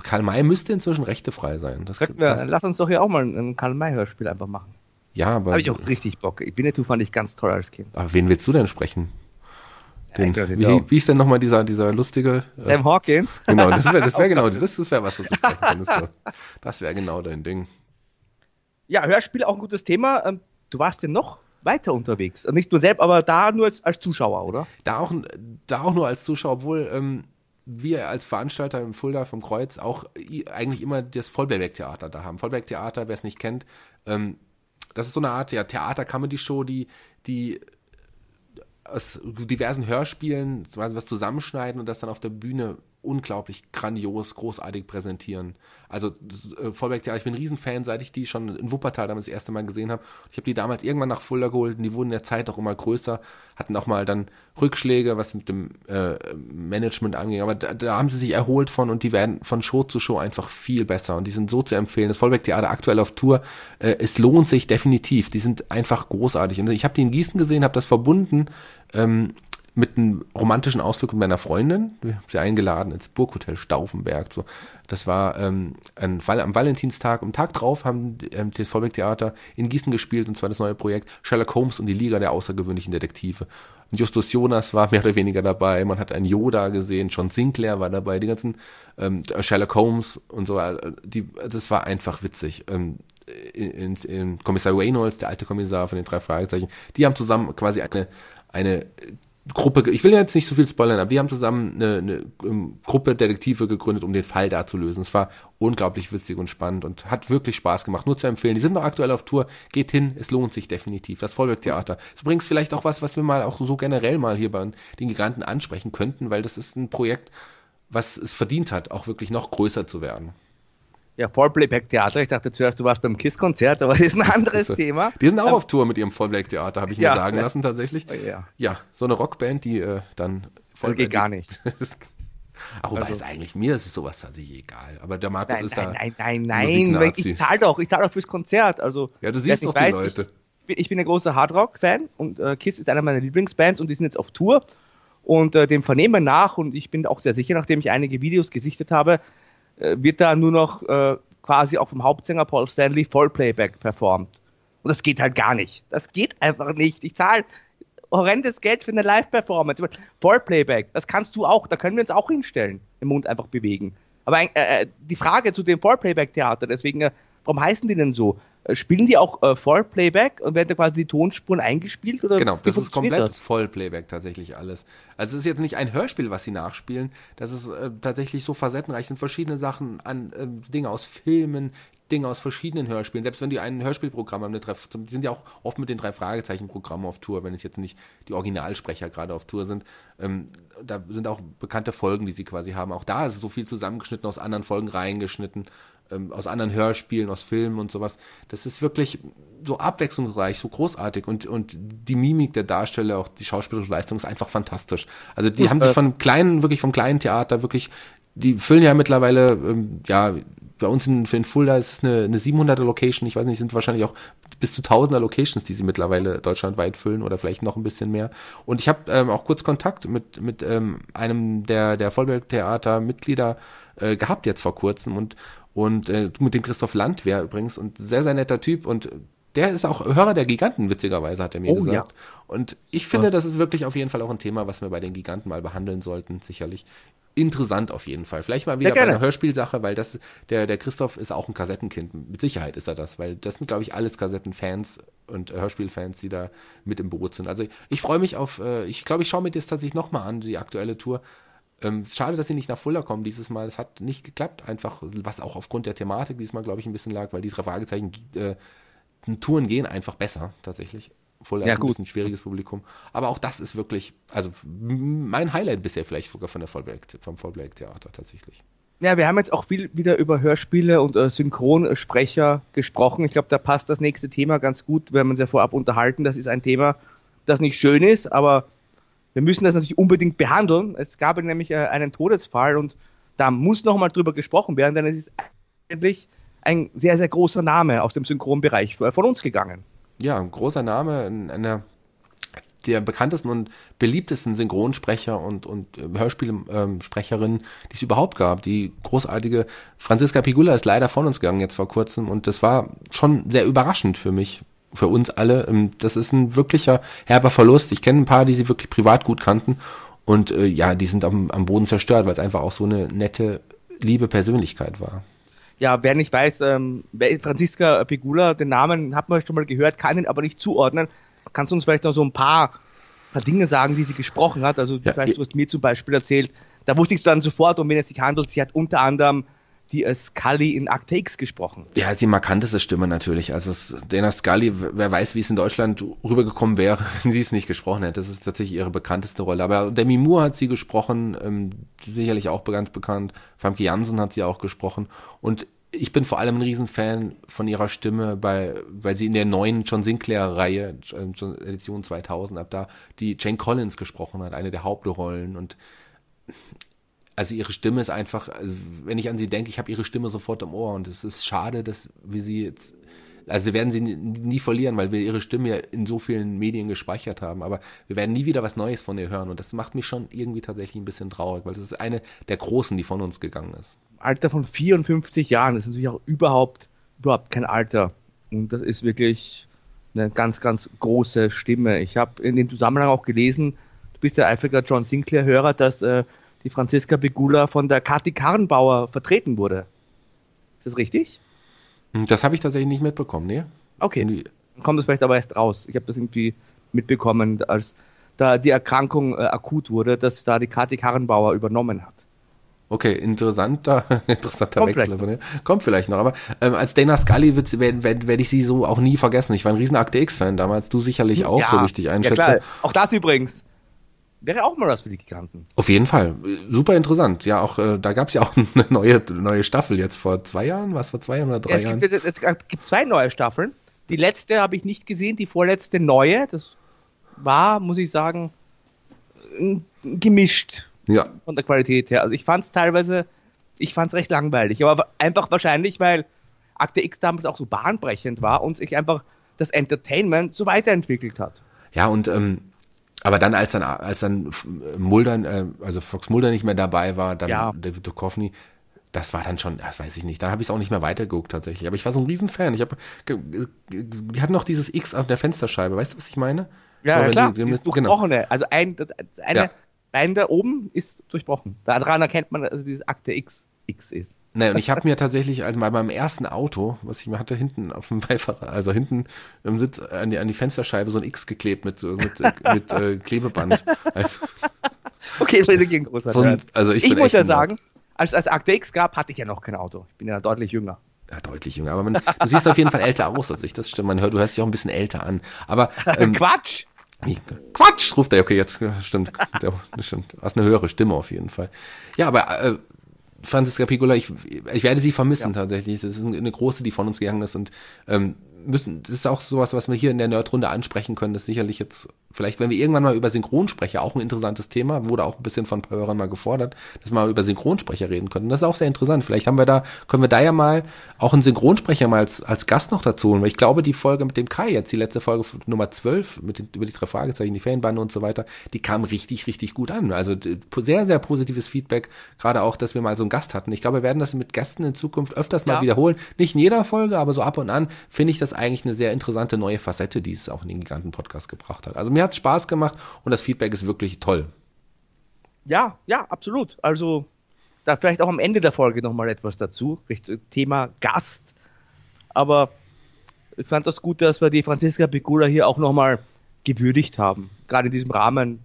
Karl May müsste inzwischen rechtefrei sein. Das, wir, das, lass uns doch hier auch mal ein Karl May-Hörspiel einfach machen. Ja, aber. Habe ich auch richtig Bock. Winnetou fand ich ganz toll als Kind. Aber wen willst du denn sprechen? Den, ja, wie, wie ist denn nochmal dieser, dieser lustige. Äh, Sam Hawkins? Genau, das wäre das wär genau, das, das wäre was, was du sprechen könntest. Das wäre genau dein Ding. Ja, Hörspiel auch ein gutes Thema. Ähm, du warst ja noch weiter unterwegs. Also nicht nur selbst, aber da nur als, als Zuschauer, oder? Da auch, da auch nur als Zuschauer, obwohl ähm, wir als Veranstalter im Fulda vom Kreuz auch eigentlich immer das Vollberg-Theater da haben. Vollberg-Theater, wer es nicht kennt, ähm, das ist so eine Art ja, Theater-Comedy-Show, die, die aus diversen Hörspielen was zusammenschneiden und das dann auf der Bühne unglaublich grandios, großartig präsentieren. Also äh, Vollberg Theater, ich bin ein Riesenfan, seit ich die schon in Wuppertal damals das erste Mal gesehen habe. Ich habe die damals irgendwann nach Fulda geholt und die wurden in der Zeit auch immer größer, hatten auch mal dann Rückschläge, was mit dem äh, Management anging. Aber da, da haben sie sich erholt von und die werden von Show zu Show einfach viel besser und die sind so zu empfehlen. Das Vollberg Theater aktuell auf Tour, äh, es lohnt sich definitiv. Die sind einfach großartig. Und ich habe die in Gießen gesehen, habe das verbunden ähm, mit einem romantischen Ausflug mit meiner Freundin. Wir haben sie eingeladen ins Burghotel Stauffenberg. So, das war ähm, ein, am Valentinstag. Am Tag drauf haben ähm, das Vollbeck Theater in Gießen gespielt und zwar das neue Projekt Sherlock Holmes und die Liga der außergewöhnlichen Detektive. Und Justus Jonas war mehr oder weniger dabei. Man hat einen Yoda gesehen, John Sinclair war dabei, die ganzen ähm, Sherlock Holmes und so. Die, das war einfach witzig. Ähm, in, in Kommissar Reynolds, der alte Kommissar von den drei Fragezeichen, die haben zusammen quasi eine eine Gruppe, ich will jetzt nicht so viel spoilern, aber die haben zusammen eine, eine ähm, Gruppe Detektive gegründet, um den Fall da zu lösen. Es war unglaublich witzig und spannend und hat wirklich Spaß gemacht. Nur zu empfehlen. Die sind noch aktuell auf Tour. Geht hin, es lohnt sich definitiv. Das Vollwerk Theater. Ist übrigens vielleicht auch was, was wir mal auch so generell mal hier bei den Giganten ansprechen könnten, weil das ist ein Projekt, was es verdient hat, auch wirklich noch größer zu werden. Ja, Vollplayback-Theater. Ich dachte zuerst, du warst beim KISS-Konzert, aber das ist ein anderes also, Thema. Die sind auch ähm, auf Tour mit ihrem Vollplayback-Theater, habe ich ja, mir sagen ja. lassen tatsächlich. Oh, ja. ja, so eine Rockband, die äh, dann voll. Das geht gar nicht. Ach, wobei also, es eigentlich, mir ist sowas tatsächlich egal. Aber der Markus nein, ist nein, da. Nein, nein, nein, nein. Ich zahle doch, ich zahle doch fürs Konzert. Also, ja, du siehst doch die weiß, Leute. Ich bin, ich bin ein großer Hardrock-Fan und äh, Kiss ist einer meiner Lieblingsbands und die sind jetzt auf Tour. Und äh, dem vernehmen nach und ich bin auch sehr sicher, nachdem ich einige Videos gesichtet habe, wird da nur noch äh, quasi auch vom Hauptsänger Paul Stanley Vollplayback performt. Und das geht halt gar nicht. Das geht einfach nicht. Ich zahle horrendes Geld für eine Live-Performance. Vollplayback, das kannst du auch, da können wir uns auch hinstellen, den Mund einfach bewegen. Aber äh, äh die Frage zu dem Vollplayback-Theater, deswegen, äh, warum heißen die denn so? Äh, spielen die auch äh, Vollplayback und werden da quasi die Tonspuren eingespielt? Oder genau, das ist komplett das? Vollplayback tatsächlich alles. Also es ist jetzt nicht ein Hörspiel, was sie nachspielen, das ist äh, tatsächlich so facettenreich, sind verschiedene Sachen an äh, Dinge aus Filmen, Dinge aus verschiedenen Hörspielen. Selbst wenn die ein Hörspielprogramm haben, die sind ja auch oft mit den drei Fragezeichen-Programmen auf Tour, wenn es jetzt nicht die Originalsprecher gerade auf Tour sind. Ähm, da sind auch bekannte Folgen, die sie quasi haben. Auch da ist so viel zusammengeschnitten, aus anderen Folgen reingeschnitten ähm, aus anderen Hörspielen, aus Filmen und sowas. Das ist wirklich so abwechslungsreich, so großartig und, und die Mimik der Darsteller, auch die schauspielerische Leistung ist einfach fantastisch. Also die und, haben sich äh, von kleinen, wirklich vom kleinen Theater wirklich, die füllen ja mittlerweile, ähm, ja, bei uns in, in Fulda ist es eine, eine 700er Location, ich weiß nicht, sind wahrscheinlich auch bis zu tausender Locations, die sie mittlerweile deutschlandweit füllen oder vielleicht noch ein bisschen mehr. Und ich habe ähm, auch kurz Kontakt mit, mit ähm, einem der, der Vollberg-Theater-Mitglieder äh, gehabt jetzt vor kurzem und und äh, mit dem Christoph Landwehr übrigens und sehr, sehr netter Typ und der ist auch Hörer der Giganten, witzigerweise, hat er mir oh, gesagt. Ja. Und ich finde, das ist wirklich auf jeden Fall auch ein Thema, was wir bei den Giganten mal behandeln sollten, sicherlich. interessant auf jeden Fall. Vielleicht mal wieder bei einer Hörspielsache, weil das, der, der Christoph ist auch ein Kassettenkind. Mit Sicherheit ist er das, weil das sind, glaube ich, alles Kassettenfans und Hörspielfans, die da mit im Boot sind. Also ich, ich freue mich auf, äh, ich glaube, ich schaue mir das tatsächlich nochmal an, die aktuelle Tour. Ähm, schade, dass sie nicht nach Fuller kommen dieses Mal. Es hat nicht geklappt, einfach, was auch aufgrund der Thematik diesmal, glaube ich, ein bisschen lag, weil die drei Fragezeichen äh, Touren gehen einfach besser, tatsächlich. Fuller ja, ist ein gut. bisschen schwieriges Publikum. Aber auch das ist wirklich, also mein Highlight bisher vielleicht sogar von der Vollblack, vom Vollblack-Theater tatsächlich. Ja, wir haben jetzt auch viel wieder über Hörspiele und äh, Synchronsprecher gesprochen. Ich glaube, da passt das nächste Thema ganz gut. Wir haben uns ja vorab unterhalten. Das ist ein Thema, das nicht schön ist, aber wir müssen das natürlich unbedingt behandeln. Es gab nämlich äh, einen Todesfall und da muss nochmal drüber gesprochen werden, denn es ist eigentlich ein sehr, sehr großer Name aus dem Synchronbereich von uns gegangen. Ja, ein großer Name, einer der bekanntesten und beliebtesten Synchronsprecher und, und äh, Hörspielsprecherin, ähm, die es überhaupt gab. Die großartige Franziska Pigula ist leider von uns gegangen jetzt vor kurzem und das war schon sehr überraschend für mich, für uns alle. Ähm, das ist ein wirklicher herber Verlust. Ich kenne ein paar, die sie wirklich privat gut kannten und äh, ja, die sind am, am Boden zerstört, weil es einfach auch so eine nette, liebe Persönlichkeit war. Ja, wer nicht weiß, ähm, Franziska Pigula, den Namen hat man schon mal gehört, kann ihn aber nicht zuordnen. Kannst du uns vielleicht noch so ein paar, paar Dinge sagen, die sie gesprochen hat? Also ja, vielleicht, du hast mir zum Beispiel erzählt, da wusste ich dann sofort, um wen es sich handelt. Sie hat unter anderem die äh, Scully in Akte X gesprochen. Ja, die markanteste Stimme natürlich. Also Dana Scully, wer weiß, wie es in Deutschland rübergekommen wäre, wenn sie es nicht gesprochen hätte. Das ist tatsächlich ihre bekannteste Rolle. Aber Demi Moore hat sie gesprochen, ähm, sicherlich auch ganz bekannt. Famke Jansen hat sie auch gesprochen. Und ich bin vor allem ein Riesenfan von ihrer Stimme, bei, weil sie in der neuen John Sinclair-Reihe, Edition 2000, ab da, die Jane Collins gesprochen hat, eine der Hauptrollen. Und also ihre Stimme ist einfach, also wenn ich an sie denke, ich habe ihre Stimme sofort im Ohr und es ist schade, dass wir sie jetzt, also wir werden sie nie verlieren, weil wir ihre Stimme ja in so vielen Medien gespeichert haben, aber wir werden nie wieder was Neues von ihr hören und das macht mich schon irgendwie tatsächlich ein bisschen traurig, weil das ist eine der Großen, die von uns gegangen ist. Alter von 54 Jahren, ist natürlich auch überhaupt, überhaupt kein Alter und das ist wirklich eine ganz, ganz große Stimme. Ich habe in dem Zusammenhang auch gelesen, du bist ja eifriger John Sinclair-Hörer, dass äh, die Franziska Begula von der Kathi Karrenbauer vertreten wurde. Ist das richtig? Hm, das habe ich tatsächlich nicht mitbekommen, ne? Okay. Dann kommt das vielleicht aber erst raus. Ich habe das irgendwie mitbekommen, als da die Erkrankung äh, akut wurde, dass da die Kathi Karrenbauer übernommen hat. Okay, interessanter, interessanter Kommt Wechsel. Vielleicht ne? Kommt vielleicht noch. Aber ähm, als Dana Scully werde werd, werd ich sie so auch nie vergessen. Ich war ein riesen Akte X-Fan damals, du sicherlich auch, ja, so richtig einschätze. Ja klar, auch das übrigens. Wäre auch mal was für die Giganten. Auf jeden Fall. Super interessant. Ja, auch äh, da gab es ja auch eine neue, neue Staffel jetzt vor zwei Jahren, was vor zwei Jahren oder drei es Jahren? Gibt, es, es gibt zwei neue Staffeln. Die letzte habe ich nicht gesehen, die vorletzte neue. Das war, muss ich sagen, gemischt ja. von der Qualität her. Also ich fand es teilweise, ich fand es recht langweilig. Aber einfach wahrscheinlich, weil Akte X damals auch so bahnbrechend war und sich einfach das Entertainment so weiterentwickelt hat. Ja, und ähm, aber dann, als dann, als dann Mulder, äh, also Fox Mulder nicht mehr dabei war, dann ja. David Duchovny, das war dann schon, das weiß ich nicht, da habe ich es auch nicht mehr weitergeguckt tatsächlich. Aber ich war so ein Riesenfan. Ich habe, die hatten noch dieses X auf der Fensterscheibe, weißt du, was ich meine? Ja, ja klar, die, die, genau. durchbrochene. Genau. Also ein, eine ja. Bein da oben ist durchbrochen. Daran erkennt man, dass also dieses Akte X X ist. Naja, und ich habe mir tatsächlich also bei meinem ersten Auto, was ich mir hatte, hinten auf dem Beifahrer, also hinten im Sitz an die, an die Fensterscheibe so ein X geklebt mit, mit, mit äh, Klebeband. okay, das ist ein großer so ein, Also ich, ich muss ja sagen, als es Akte X gab, hatte ich ja noch kein Auto. Ich bin ja deutlich jünger. Ja, deutlich jünger. Aber man, du siehst auf jeden Fall älter aus als ich. Das stimmt. Man hört, du hörst dich auch ein bisschen älter an. Aber ähm, Quatsch! Quatsch, ruft er. Okay, jetzt stimmt. Stimmt. Du hast eine höhere Stimme auf jeden Fall. Ja, aber äh, Franziska Piccola, ich, ich werde sie vermissen ja. tatsächlich. Das ist eine große, die von uns gegangen ist und ähm, müssen, das ist auch sowas, was wir hier in der Nerdrunde ansprechen können, das sicherlich jetzt vielleicht, wenn wir irgendwann mal über Synchronsprecher, auch ein interessantes Thema, wurde auch ein bisschen von Hörern mal gefordert, dass wir mal über Synchronsprecher reden können. Das ist auch sehr interessant. Vielleicht haben wir da, können wir da ja mal auch einen Synchronsprecher mal als, als Gast noch dazu holen, weil ich glaube, die Folge mit dem Kai jetzt, die letzte Folge Nummer 12, mit den, über die drei Fragezeichen, die Fanbande und so weiter, die kam richtig, richtig gut an. Also sehr, sehr positives Feedback, gerade auch, dass wir mal so einen Gast hatten. Ich glaube, wir werden das mit Gästen in Zukunft öfters mal ja. wiederholen. Nicht in jeder Folge, aber so ab und an finde ich das eigentlich eine sehr interessante neue Facette, die es auch in den Giganten-Podcast gebracht hat. Also mir hat es Spaß gemacht und das Feedback ist wirklich toll. Ja, ja, absolut. Also da vielleicht auch am Ende der Folge nochmal etwas dazu, Richtung Thema Gast. Aber ich fand das gut, dass wir die Franziska Pegula hier auch nochmal gewürdigt haben. Gerade in diesem Rahmen.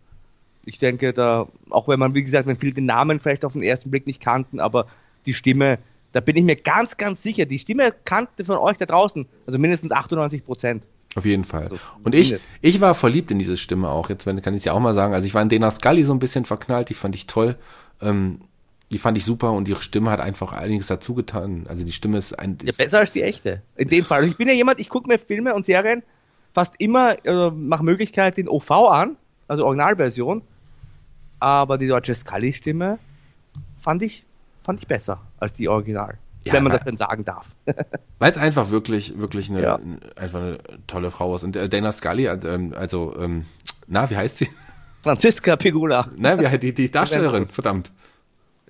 Ich denke, da, auch wenn man, wie gesagt, man viele den Namen vielleicht auf den ersten Blick nicht kannten, aber die Stimme, da bin ich mir ganz, ganz sicher, die Stimme kannte von euch da draußen, also mindestens 98 Prozent. Auf jeden Fall. Also, und ich, ich war verliebt in diese Stimme auch. Jetzt kann ich es ja auch mal sagen. Also ich war in Dana Scully so ein bisschen verknallt. Die fand ich toll. Ähm, die fand ich super und ihre Stimme hat einfach einiges dazu getan. Also die Stimme ist ein. Ja, besser als die echte. In dem Fall. Also ich bin ja jemand, ich gucke mir Filme und Serien fast immer äh, nach Möglichkeit in OV an, also Originalversion. Aber die deutsche Scully-Stimme fand ich, fand ich besser als die Original. Ja, wenn man das denn sagen darf. weil es einfach wirklich, wirklich eine, ja. einfach eine tolle Frau ist. Und äh, Dana Scully, äh, also, ähm, na, wie heißt sie? Franziska Pegula. Na, wie heißt die, die Darstellerin, verdammt.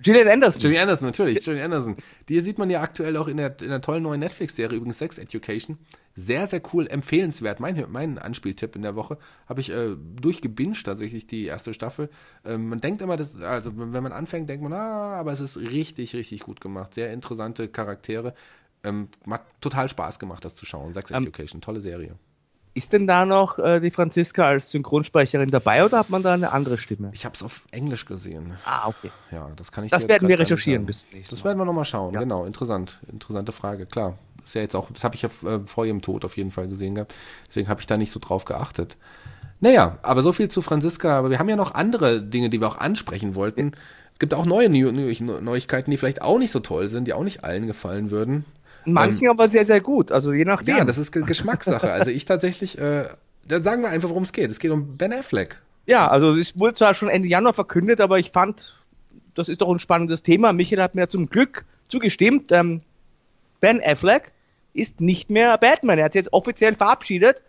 Gillian Anderson. Gillian Anderson, natürlich. Gillian Anderson. Die sieht man ja aktuell auch in der, in der tollen neuen Netflix-Serie, übrigens Sex Education. Sehr, sehr cool, empfehlenswert. Mein, mein Anspieltipp in der Woche habe ich äh, durchgebinged, tatsächlich die erste Staffel. Ähm, man denkt immer, das, also wenn man anfängt, denkt man, ah, aber es ist richtig, richtig gut gemacht. Sehr interessante Charaktere. Ähm, hat total Spaß gemacht, das zu schauen. Sex um, ähm, Education, tolle Serie. Ist denn da noch äh, die Franziska als Synchronsprecherin dabei oder hat man da eine andere Stimme? Ich habe es auf Englisch gesehen. Ah, okay. Ja, das kann ich. Das werden wir recherchieren bis Das werden wir nochmal schauen. Ja. Genau, interessant, interessante Frage. Klar, das ist ja jetzt auch, das habe ich ja äh, vor ihrem Tod auf jeden Fall gesehen gehabt. Deswegen habe ich da nicht so drauf geachtet. Naja, aber so viel zu Franziska. Aber wir haben ja noch andere Dinge, die wir auch ansprechen wollten. Es gibt auch neue Neuigkeiten, die vielleicht auch nicht so toll sind, die auch nicht allen gefallen würden. Manchen ähm, aber sehr, sehr gut, also je nachdem. Ja, das ist Geschmackssache. also ich tatsächlich, äh, dann sagen wir einfach, worum es geht. Es geht um Ben Affleck. Ja, also es wurde zwar schon Ende Januar verkündet, aber ich fand, das ist doch ein spannendes Thema. Michael hat mir zum Glück zugestimmt. Ähm, ben Affleck ist nicht mehr Batman. Er hat sich jetzt offiziell verabschiedet.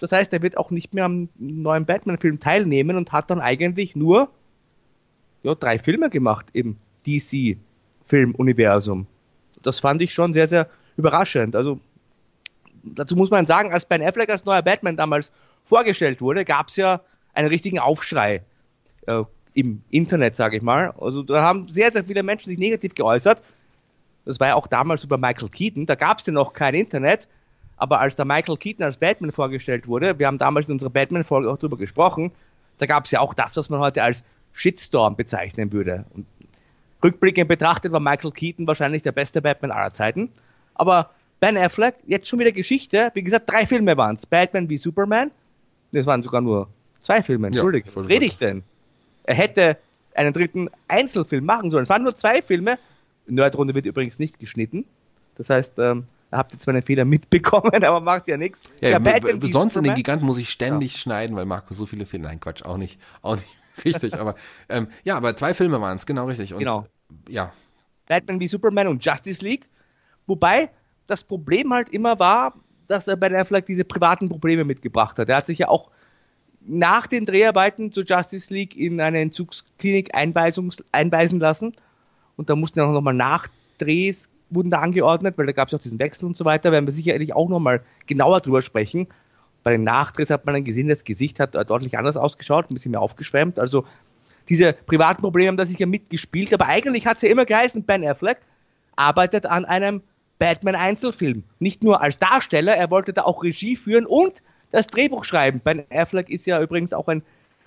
Das heißt, er wird auch nicht mehr am neuen Batman-Film teilnehmen und hat dann eigentlich nur ja, drei Filme gemacht im DC-Filmuniversum das fand ich schon sehr, sehr überraschend. Also dazu muss man sagen, als Ben Affleck als neuer Batman damals vorgestellt wurde, gab es ja einen richtigen Aufschrei äh, im Internet, sage ich mal. Also da haben sehr, sehr viele Menschen sich negativ geäußert. Das war ja auch damals über Michael Keaton. Da gab es ja noch kein Internet. Aber als der Michael Keaton als Batman vorgestellt wurde, wir haben damals in unserer Batman-Folge auch darüber gesprochen, da gab es ja auch das, was man heute als Shitstorm bezeichnen würde. Und rückblickend betrachtet war Michael Keaton wahrscheinlich der beste Batman aller Zeiten. Aber Ben Affleck, jetzt schon wieder Geschichte. Wie gesagt, drei Filme waren es. Batman wie Superman. Das waren sogar nur zwei Filme. Entschuldigung, ja, was rede ich denn? Er hätte einen dritten Einzelfilm machen sollen. Es waren nur zwei Filme. Nerdrunde wird übrigens nicht geschnitten. Das heißt, ähm, ihr habt jetzt einen Fehler mitbekommen, aber macht ja nichts. Ja, ja Batman sonst in den Giganten muss ich ständig ja. schneiden, weil Marco so viele Fehler. Nein, Quatsch, auch nicht. Auch nicht richtig, aber ähm, ja, aber zwei Filme waren es, genau richtig. Und, genau. Ja. Batman wie Superman und Justice League. Wobei das Problem halt immer war, dass er bei Affleck diese privaten Probleme mitgebracht hat. Er hat sich ja auch nach den Dreharbeiten zur Justice League in eine Entzugsklinik einweisen lassen. Und da mussten ja auch nochmal Nachdrehs wurden da angeordnet, weil da gab es auch diesen Wechsel und so weiter. Werden wir sicherlich auch nochmal genauer drüber sprechen. Bei den Nachdrehs hat man dann gesehen, das Gesicht hat deutlich anders ausgeschaut, ein bisschen mehr aufgeschwemmt. Also diese privaten Probleme haben da sicher mitgespielt, aber eigentlich hat es ja immer geheißen, Ben Affleck arbeitet an einem Batman-Einzelfilm. Nicht nur als Darsteller, er wollte da auch Regie führen und das Drehbuch schreiben. Ben Affleck ist ja übrigens auch ein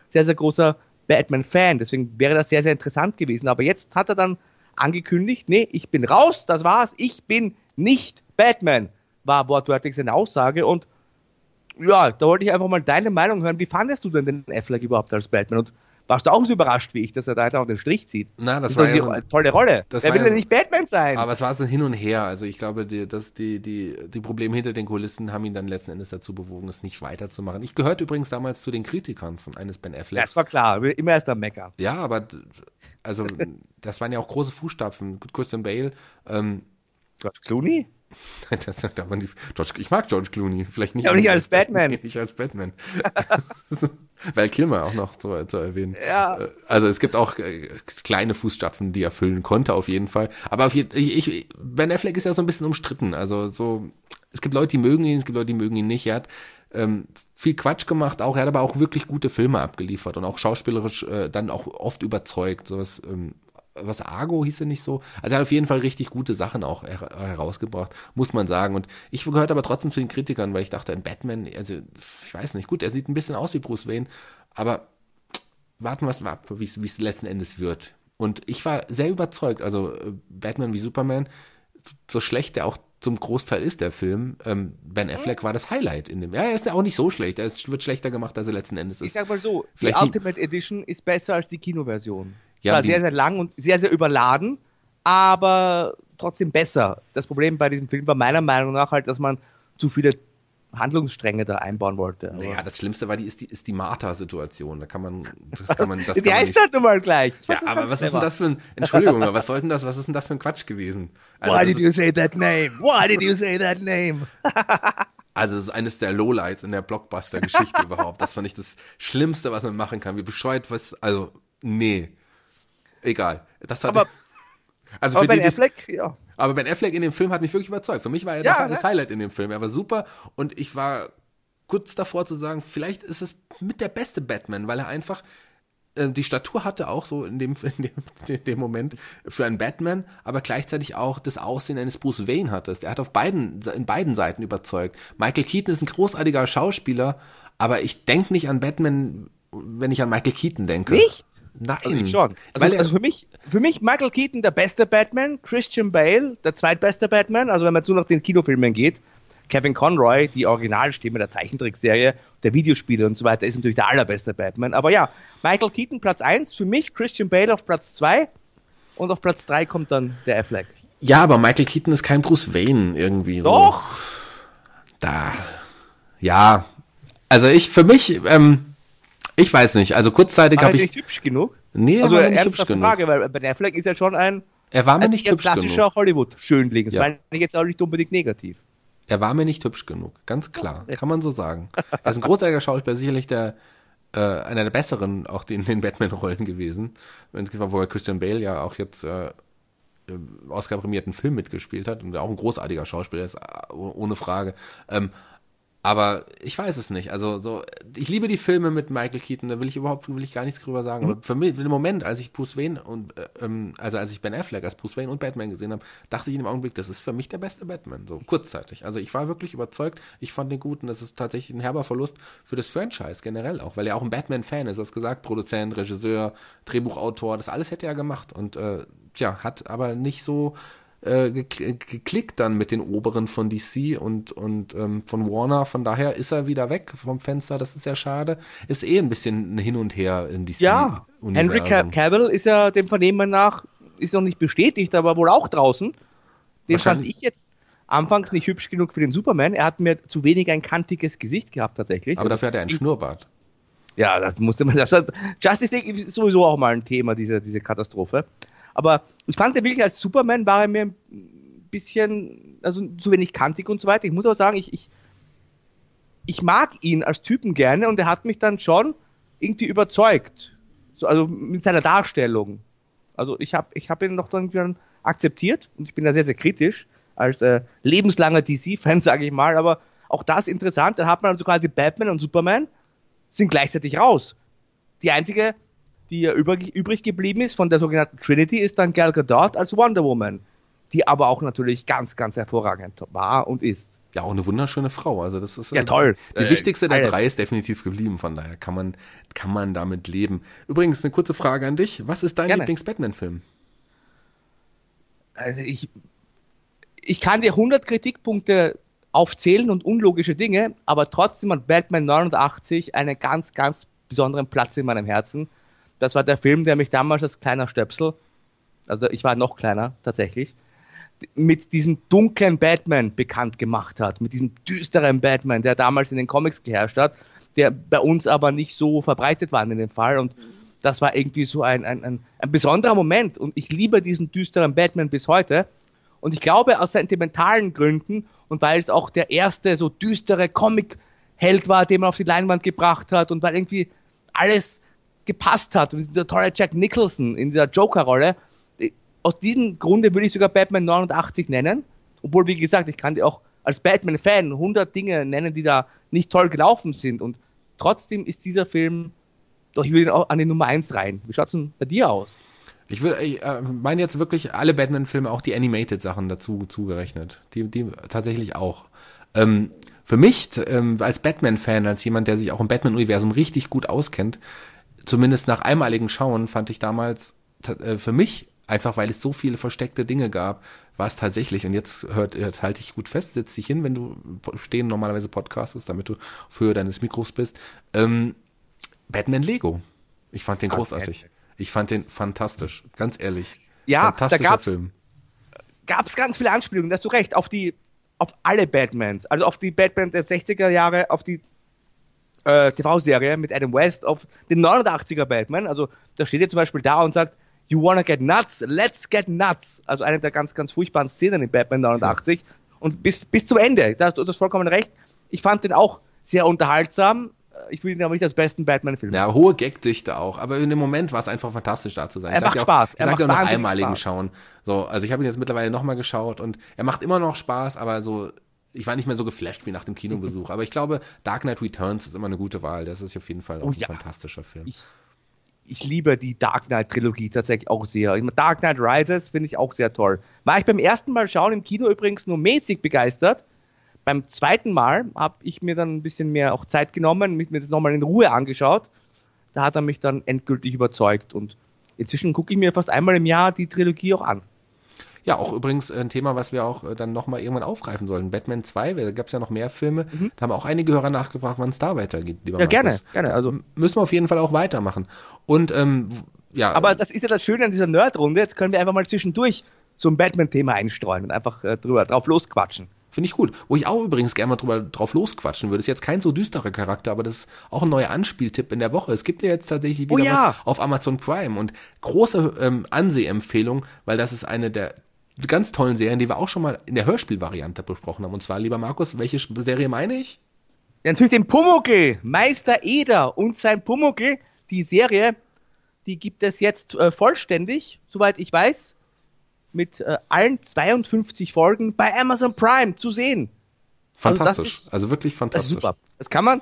sehr, sehr großer Batman-Fan, deswegen wäre das sehr, sehr interessant gewesen. Aber jetzt hat er dann angekündigt, nee, ich bin raus, das war's, ich bin nicht Batman, war wortwörtlich seine Aussage und ja, da wollte ich einfach mal deine Meinung hören. Wie fandest du denn den Affleck überhaupt als Batman? Und warst du auch so überrascht wie ich, dass er da einfach den Strich zieht? Na, das, das war ja eine tolle Rolle. Das Wer will ja nicht Batman sein? Aber es war so hin und her. Also ich glaube, die, dass die, die, die Probleme hinter den Kulissen haben ihn dann letzten Endes dazu bewogen, es nicht weiterzumachen. Ich gehörte übrigens damals zu den Kritikern von eines Ben Affleck. Das war klar, immer erst am Mecker. Ja, aber also das waren ja auch große Fußstapfen. Christian Bale. Ähm, George Clooney? Das, da die, George, ich mag George Clooney, vielleicht nicht. Ja, aber nicht als Batman. Nicht als Batman. Val Kilmer auch noch zu, zu erwähnen. Ja. Äh, also es gibt auch äh, kleine Fußstapfen, die er füllen konnte, auf jeden Fall. Aber auf jeden, ich, ich, Ben Affleck ist ja so ein bisschen umstritten. Also so, es gibt Leute, die mögen ihn, es gibt Leute, die mögen ihn nicht. Er hat ähm, viel Quatsch gemacht auch. Er hat aber auch wirklich gute Filme abgeliefert und auch schauspielerisch äh, dann auch oft überzeugt. Sowas, ähm, was Argo hieß er nicht so. Also er hat auf jeden Fall richtig gute Sachen auch her herausgebracht, muss man sagen. Und ich gehört aber trotzdem zu den Kritikern, weil ich dachte, ein Batman, also ich weiß nicht, gut, er sieht ein bisschen aus wie Bruce Wayne, aber warten wir mal ab, wie es letzten Endes wird. Und ich war sehr überzeugt, also äh, Batman wie Superman, so schlecht der auch zum Großteil ist der Film. Ähm, ben Affleck war das Highlight in dem. Ja, er ist ja auch nicht so schlecht. Er wird schlechter gemacht, als er letzten Endes ist. Ich sag mal so, Vielleicht die Ultimate Edition ist besser als die Kinoversion. Ja, war sehr, sehr lang und sehr, sehr überladen, aber trotzdem besser. Das Problem bei diesem Film war meiner Meinung nach halt, dass man zu viele Handlungsstränge da einbauen wollte. Aber naja, das Schlimmste war die, ist die, ist die Martha-Situation. Da kann man, das kann man, das die heißt halt nun mal gleich. Ja, aber was ist denn das für ein, Entschuldigung, was soll denn das, was ist denn das für ein Quatsch gewesen? Also, Why did you say that name? Why did you say that name? Also das ist eines der Lowlights in der Blockbuster-Geschichte überhaupt. Das fand ich das Schlimmste, was man machen kann. Wie bescheuert was, also, nee. Egal. Das hat, aber, also aber für Ben Affleck, ja. Aber Ben Affleck in dem Film hat mich wirklich überzeugt. Für mich war er Ja, das ne? Highlight in dem Film. Er war super und ich war kurz davor zu sagen, vielleicht ist es mit der beste Batman, weil er einfach äh, die Statur hatte auch so in dem, in dem, in dem Moment für einen Batman, aber gleichzeitig auch das Aussehen eines Bruce Wayne hattest. Er hat auf beiden, in beiden Seiten überzeugt. Michael Keaton ist ein großartiger Schauspieler, aber ich denke nicht an Batman, wenn ich an Michael Keaton denke. Nicht? Nein. Also ich schon. Also, Weil also für mich, für mich Michael Keaton der beste Batman, Christian Bale der zweitbeste Batman, also wenn man zu nach den Kinofilmen geht, Kevin Conroy, die Originalstimme der Zeichentrickserie, der Videospiele und so weiter, ist natürlich der allerbeste Batman. Aber ja, Michael Keaton Platz 1, für mich Christian Bale auf Platz 2 und auf Platz 3 kommt dann der Affleck. Ja, aber Michael Keaton ist kein Bruce Wayne irgendwie. So. Doch! Da. Ja. Also ich, für mich, ähm, ich weiß nicht. Also kurzzeitig habe ich. nicht hübsch genug? Nee, Also er war nicht hübsch genug. Frage, weil Ben Affleck ist ja schon ein, Er war mir ein nicht hübsch klassischer genug. Hollywood-Schönling. Das Ja. meine ich jetzt auch nicht unbedingt negativ. Er war mir nicht hübsch genug. Ganz klar. Kann man so sagen. Er ist ein großartiger Schauspieler, sicherlich der, äh, einer der besseren, auch in den Batman-Rollen gewesen. Wo Christian Bale ja auch jetzt, äh, Oscar-prämierten Film mitgespielt hat und auch ein großartiger Schauspieler ist, äh, ohne Frage. Ähm, aber ich weiß es nicht. Also so, ich liebe die Filme mit Michael Keaton, da will ich überhaupt will ich gar nichts drüber sagen. Aber für mich, im Moment, als ich Bruce Wayne und äh, ähm, also als ich Ben Affleck als Bruce Wayne und Batman gesehen habe, dachte ich in dem Augenblick, das ist für mich der beste Batman. So kurzzeitig. Also ich war wirklich überzeugt. Ich fand den gut und das ist tatsächlich ein herber Verlust für das Franchise generell auch, weil er auch ein Batman-Fan ist. Du hast gesagt, Produzent, Regisseur, Drehbuchautor, das alles hätte er gemacht und äh, tja, hat aber nicht so äh, gekl- geklickt dann mit den Oberen von DC und, und ähm, von Warner. Von daher ist er wieder weg vom Fenster. Das ist ja schade. Ist eh ein bisschen hin und her in DC. Ja, Henry Ca- Cavill ist ja dem Vernehmen nach, ist noch nicht bestätigt, aber wohl auch draußen. Den fand ich jetzt anfangs nicht hübsch genug für den Superman. Er hat mir zu wenig ein kantiges Gesicht gehabt tatsächlich. Aber dafür hat er einen Schnurrbart. Ja, das musste man. Das hat, Justice League ist sowieso auch mal ein Thema, diese, diese Katastrophe. Aber ich fand er wirklich als Superman war er mir ein bisschen, also zu wenig kantig und so weiter. Ich muss aber sagen, ich, ich, ich mag ihn als Typen gerne und er hat mich dann schon irgendwie überzeugt. So, also mit seiner Darstellung. Also ich habe ich hab ihn noch dann irgendwie akzeptiert und ich bin da sehr, sehr kritisch als äh, lebenslanger DC-Fan, sage ich mal. Aber auch das interessant, dann hat man also quasi Batman und Superman sind gleichzeitig raus. Die einzige, die ja übrig, übrig geblieben ist von der sogenannten Trinity, ist dann Gal Gadot als Wonder Woman, die aber auch natürlich ganz, ganz hervorragend war und ist. Ja, auch eine wunderschöne Frau. Also das ist Ja, toll. Die Äh, wichtigste der geil. drei ist definitiv geblieben. Von daher kann man kann man damit leben. Übrigens eine kurze Frage an dich. Was ist dein. Lieblings-Batman-Film? Also ich, ich kann dir 100 Kritikpunkte aufzählen und unlogische Dinge, aber trotzdem hat Batman 89 einen ganz, ganz besonderen Platz in meinem Herzen. Das war der Film, der mich damals als kleiner Stöpsel, also ich war noch kleiner tatsächlich, mit diesem dunklen Batman bekannt gemacht hat, mit diesem düsteren Batman, der damals in den Comics geherrscht hat, der bei uns aber nicht so verbreitet war in dem Fall. Und das war irgendwie so ein, ein, ein, ein besonderer Moment. Und ich liebe diesen düsteren Batman bis heute. Und ich glaube aus sentimentalen Gründen und weil es auch der erste so düstere Comic-Held war, den man auf die Leinwand gebracht hat und weil irgendwie alles gepasst hat und dieser tolle Jack Nicholson in dieser Joker-Rolle, aus diesem Grunde würde ich sogar Batman 89 nennen, obwohl, wie gesagt, ich kann dir auch als Batman-Fan 100 Dinge nennen, die da nicht toll gelaufen sind. Und trotzdem ist dieser Film, doch ich will ihn auch an die Nummer 1 rein. Wie schaut's denn bei dir aus? Ich würde, ich äh, meine jetzt wirklich alle Batman-Filme, auch die Animated-Sachen dazu zugerechnet. Die, die tatsächlich auch. Ähm, für mich, ähm, als Batman-Fan, als jemand, der sich auch im Batman-Universum richtig gut auskennt, zumindest nach einmaligen Schauen, fand ich damals äh, für mich, einfach weil es so viele versteckte Dinge gab, war es tatsächlich, und jetzt hört, jetzt halte ich gut fest, setz dich hin, wenn du stehen normalerweise podcastest, damit du auf Höhe deines Mikros bist, ähm, Batman Lego. Ich fand den großartig. Ich fand den fantastisch, ganz ehrlich. Ja, da gab's, Film. gab's ganz viele Anspielungen, da hast du recht, auf die, auf alle Batmans, also auf die Batman der 60er Jahre, auf die äh, TV-Serie mit Adam West, auf den 89er Batman, also da steht er zum Beispiel da und sagt, You wanna get nuts? Let's get nuts. Also eine der ganz, ganz furchtbaren Szenen in Batman 89. Ja. Und bis, bis zum Ende, da hast du das vollkommen recht. Ich fand den auch sehr unterhaltsam ich will ihn aber nicht als besten Batman-Film. Ja, hohe Gagdichte auch. Aber in dem Moment war es einfach fantastisch da zu sein. Er macht Spaß. Er sagt ja nach einmaligen Spaß. Schauen. So, also ich habe ihn jetzt mittlerweile nochmal geschaut und er macht immer noch Spaß, aber so, ich war nicht mehr so geflasht wie nach dem Kinobesuch. aber ich glaube, Dark Knight Returns ist immer eine gute Wahl. Das ist auf jeden Fall auch oh, ein ja. fantastischer Film. Ich, ich liebe die Dark Knight Trilogie tatsächlich auch sehr. Dark Knight Rises finde ich auch sehr toll. War ich beim ersten Mal schauen im Kino übrigens nur mäßig begeistert beim zweiten Mal habe ich mir dann ein bisschen mehr auch Zeit genommen, mich mir das nochmal in Ruhe angeschaut. Da hat er mich dann endgültig überzeugt und inzwischen gucke ich mir fast einmal im Jahr die Trilogie auch an. Ja, auch übrigens ein Thema, was wir auch äh, dann nochmal irgendwann aufgreifen sollen. Batman 2, da gab es ja noch mehr Filme. Mhm. Da haben auch einige Hörer nachgefragt, wann es da weitergeht. ja, Markus. gerne, gerne. Also müssen wir auf jeden Fall auch weitermachen. Und ähm, ja. Aber das ist ja das Schöne an dieser Nerd-Runde. Jetzt können wir einfach mal zwischendurch zum Batman-Thema einstreuen und einfach äh, drüber drauf losquatschen. Finde ich gut. Wo ich auch übrigens gerne mal drüber drauf losquatschen würde, ist jetzt kein so düsterer Charakter, aber das ist auch ein neuer Anspieltipp in der Woche. Es gibt ja jetzt tatsächlich oh wieder oh ja. was auf Amazon Prime und große ähm, Ansehempfehlung, weil das ist eine der ganz tollen Serien, die wir auch schon mal in der Hörspielvariante besprochen haben. Und zwar, lieber Markus, welche Serie meine ich? Ja, natürlich den Pumuckel, Meister Eder und sein Pumuckel. Die Serie, die gibt es jetzt äh, vollständig, soweit ich weiß mit äh, allen 52 Folgen bei Amazon Prime zu sehen. Fantastisch. Also, ist, also wirklich fantastisch. Das super. Das kann man,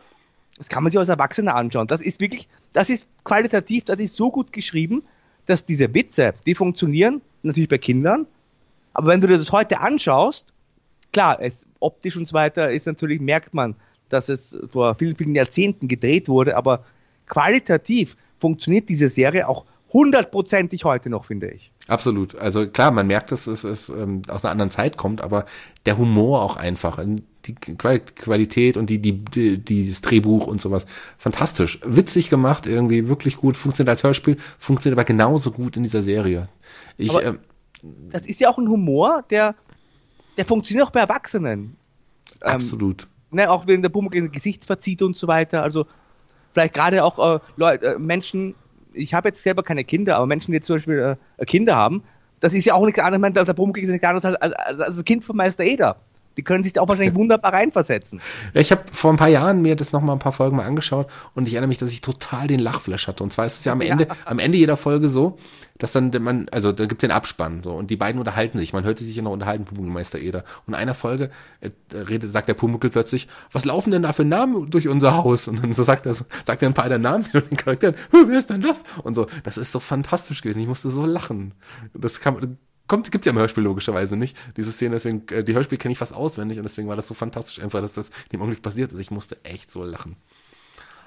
das kann man sich als Erwachsener anschauen. Das ist wirklich, das ist qualitativ, das ist so gut geschrieben, dass diese Witze, die funktionieren, natürlich bei Kindern, aber wenn du dir das heute anschaust, klar, es optisch und so weiter ist natürlich, merkt man, dass es vor vielen, vielen Jahrzehnten gedreht wurde, aber qualitativ funktioniert diese Serie auch hundertprozentig heute noch, finde ich. Absolut. Also klar, man merkt, dass es, es ähm, aus einer anderen Zeit kommt, aber der Humor auch einfach, die Qualität und die, die, die, die das Drehbuch und sowas, fantastisch. Witzig gemacht, irgendwie wirklich gut, funktioniert als Hörspiel, funktioniert aber genauso gut in dieser Serie. Ich, aber ähm, das ist ja auch ein Humor, der, der funktioniert auch bei Erwachsenen. Ähm, Absolut. Ähm, ne, auch wenn der Bummel Gesicht verzieht und so weiter. Also vielleicht gerade auch äh, Leute, äh, Menschen, ich habe jetzt selber keine Kinder, aber Menschen, die zum Beispiel äh, Kinder haben, das ist ja auch nichts anderes, als der Pumuckl ist nichts anderes als, als, als, als das Kind von Meister Eder. Die können sich da auch wahrscheinlich wunderbar reinversetzen. Ja, ich habe vor ein paar Jahren mir das noch mal ein paar Folgen mal angeschaut und ich erinnere mich, dass ich total den Lachflash hatte. Und zwar ist es ja am Ende, ja. am Ende jeder Folge so, dass dann man, also da gibt's den Abspann so und die beiden unterhalten sich. Man hört sich ja noch unterhalten, Pumuckl Eder. Und in einer Folge äh, redet, sagt der Pumuckl plötzlich, was laufen denn da für Namen durch unser Haus? Und dann so sagt er, sagt er ein paar der Namen für den Charakteren, wer ist denn das? Und so, das ist so fantastisch gewesen. Ich musste so lachen. Das kann, kommt, gibt's ja im Hörspiel logischerweise nicht, diese Szene, deswegen, äh, die Hörspiel kenne ich fast auswendig und deswegen war das so fantastisch einfach, dass das in dem Augenblick passiert ist. Ich musste echt so lachen.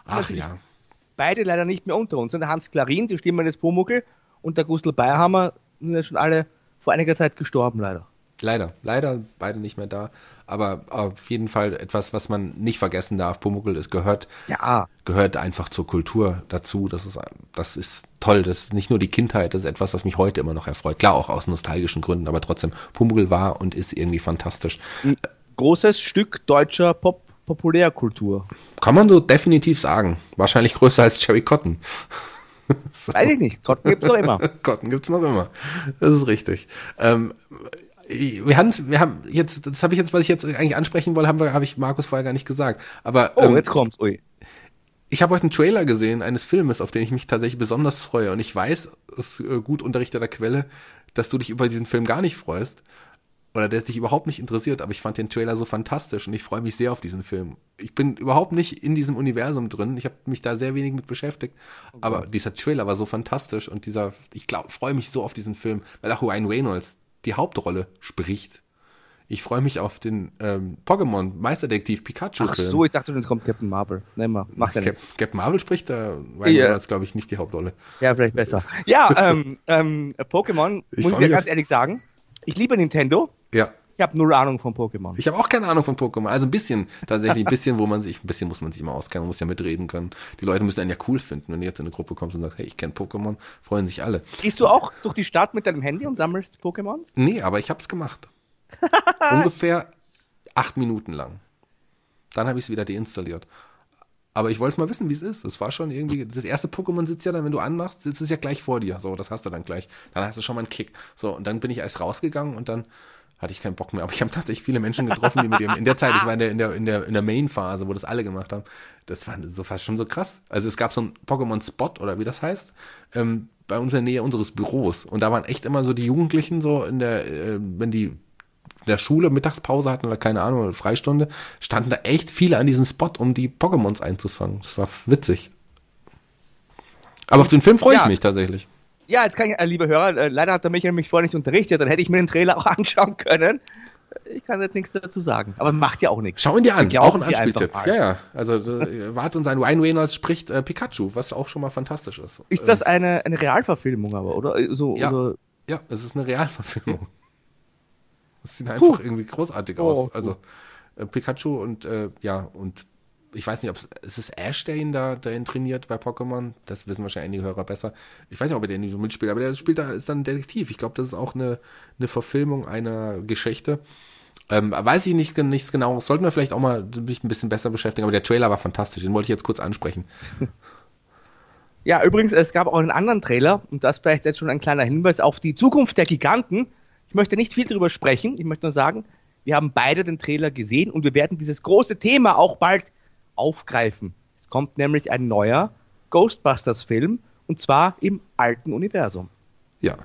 Ach ja. Beide leider nicht mehr unter uns. Und der Hans Klarin, die Stimme des Pumuckl, und der Gustl Bayerhammer sind ja schon alle vor einiger Zeit gestorben, leider. Leider, leider beide nicht mehr da. Aber auf jeden Fall etwas, was man nicht vergessen darf. Pumuckl, es gehört, ja. gehört einfach zur Kultur dazu. Das ist, das ist toll. Das ist nicht nur die Kindheit, das ist etwas, was mich heute immer noch erfreut. Klar, auch aus nostalgischen Gründen, aber trotzdem, Pumuckl war und ist irgendwie fantastisch. Ein großes Stück deutscher Pop Populärkultur. Kann man so definitiv sagen. Wahrscheinlich größer als Cherry Cotton. so. Weiß ich nicht. Cotton gibt's noch immer. Cotton gibt's noch immer. Das ist richtig. Ähm, wir haben, wir haben jetzt, das habe ich jetzt, was ich jetzt eigentlich ansprechen wollte, habe hab ich Markus vorher gar nicht gesagt. Aber oh, ähm, jetzt kommt's. Ui. Ich habe heute einen Trailer gesehen eines Filmes, auf den ich mich tatsächlich besonders freue. Und ich weiß aus äh, gut unterrichteter Quelle, dass du dich über diesen Film gar nicht freust. oder der dich überhaupt nicht interessiert, aber ich fand den Trailer so fantastisch und ich freue mich sehr auf diesen Film. Ich bin überhaupt nicht in diesem Universum drin, ich habe mich da sehr wenig mit beschäftigt, okay. Oh aber dieser Trailer war so fantastisch und dieser, ich glaube, freue mich so auf diesen Film, weil auch Ryan Reynolds die Hauptrolle spricht. Ich freue mich auf den ähm, Pokémon Meisterdetektiv Pikachu. Ach so, ich dachte, dann kommt Captain Marvel. Nein, mal, macht er Cap nicht. Captain Marvel spricht da Ryan yeah. Reynolds, glaube ich, nicht die Hauptrolle. Ja, vielleicht besser. Ja, ähm, ähm, Pokémon, muss ich dir ganz ehrlich sagen, ich liebe Nintendo. Ja. Ich habe null Ahnung von Pokémon. Ich habe auch keine Ahnung von Pokémon. Also ein bisschen, tatsächlich ein bisschen, wo man sich, ein bisschen muss man sich immer auskennen, man muss ja mitreden können. Die Leute müssen einen ja cool finden. Wenn du jetzt in eine Gruppe kommst und sagst, hey, ich kenne Pokémon, freuen sich alle. Gehst du auch durch die Stadt mit deinem Handy und sammelst Pokémon? Nee, aber ich habe es gemacht. Ungefähr acht Minuten lang. Dann habe ich es wieder deinstalliert. Aber ich wollte mal wissen, wie es ist. Es war schon irgendwie, das erste Pokémon sitzt ja dann, wenn du anmachst, sitzt es ja gleich vor dir. So, das hast du dann gleich. Dann hast du schon mal einen Kick. So, und dann bin ich erst rausgegangen und dann hatte ich keinen Bock mehr. Aber ich habe tatsächlich viele Menschen getroffen, die mit dem, in der Zeit, ich war in der, in der, in der, in der Main-Phase, wo das alle gemacht haben. Das war so fast schon so krass. Also es gab so ein Pokémon-Spot oder wie das heißt, ähm, bei uns in der Nähe unseres Büros. Und da waren echt immer so die Jugendlichen so in der, äh, wenn die in der Schule Mittagspause hatten oder keine Ahnung, oder Freistunde, standen da echt viele an diesem Spot, um die Pokémons einzufangen. Das war witzig. Aber auf den Film freue ich ja. mich tatsächlich. Ja, jetzt kann ich, äh, liebe Hörer, äh, leider hat der Michael mich vorher nicht unterrichtet, dann hätte ich mir den Trailer auch anschauen können. Ich kann jetzt nichts dazu sagen, aber macht ja auch nichts. Schau ihn dir an, auch ein Anspieltipp. Ja, ja, also äh, wart uns ein Ryan Reynolds spricht äh, Pikachu, was auch schon mal fantastisch ist. Ist das eine, eine Realverfilmung aber, oder? So, ja, oder? ja, es ist eine Realverfilmung. Das sieht einfach Puh. irgendwie großartig aus. Oh, also äh, Pikachu und äh, ja, und ich weiß nicht, ob es ist Ash, der ihn da, der ihn trainiert bei Pokémon. Das wissen wahrscheinlich einige Hörer besser. Ich weiß nicht, ob er den nicht so mitspielt, aber der spielt da, ist dann Detektiv. Ich glaube, das ist auch eine, eine Verfilmung einer Geschichte. Ähm, weiß ich nicht, nichts genau. Sollten wir vielleicht auch mal mich ein bisschen besser beschäftigen, aber der Trailer war fantastisch. Den wollte ich jetzt kurz ansprechen. Ja, übrigens, es gab auch einen anderen Trailer und das vielleicht jetzt schon ein kleiner Hinweis auf die Zukunft der Giganten. Ich möchte nicht viel darüber sprechen. Ich möchte nur sagen, wir haben beide den Trailer gesehen und wir werden dieses große Thema auch bald aufgreifen. Es kommt nämlich ein neuer Ghostbusters-Film und zwar im alten Universum. Ja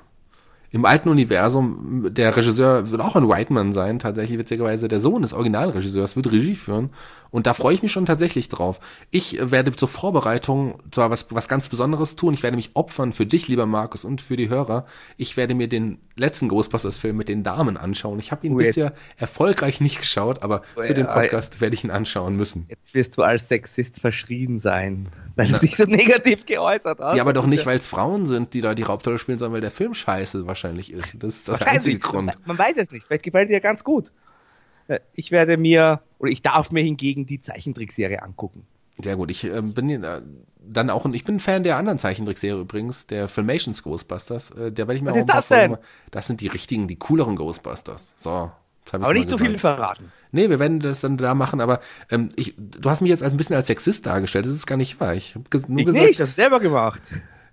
im alten Universum, der Regisseur wird auch ein Whiteman sein, tatsächlich witzigerweise der Sohn des Originalregisseurs wird Regie führen und da freue ich mich schon tatsächlich drauf. Ich werde zur Vorbereitung zwar was, was ganz Besonderes tun, ich werde mich opfern für dich, lieber Markus, und für die Hörer. Ich werde mir den letzten Ghostbusters-Film mit den Damen anschauen. Ich habe ihn oh, bisher erfolgreich nicht geschaut, aber oh, für den Podcast werde ich ihn anschauen müssen. Jetzt wirst du als Sexist verschrien sein, weil du dich so negativ geäußert hast. Ja, aber doch nicht, weil es Frauen sind, die da die Hauptrolle spielen, sondern weil der Film scheiße wahrscheinlich wahrscheinlich ist. Das ist der einzige Grund. Man weiß es nicht. Vielleicht gefällt dir ganz gut. Äh, ich werde mir, oder ich darf mir hingegen die Zeichentrickserie angucken. Sehr gut. Ich äh, bin äh, dann auch, ich bin Fan der anderen Zeichentrickserie übrigens, der Filmations Ghostbusters. Äh, der werde ich mir Was auch ist das denn? Das sind die richtigen, die cooleren Ghostbusters. So. Aber nicht zu so viel verraten. Nee, wir werden das dann da machen, aber ähm, ich, du hast mich jetzt als ein bisschen als Sexist dargestellt, das ist gar nicht wahr. Ich habe nur ich gesagt, nicht, das selber gemacht.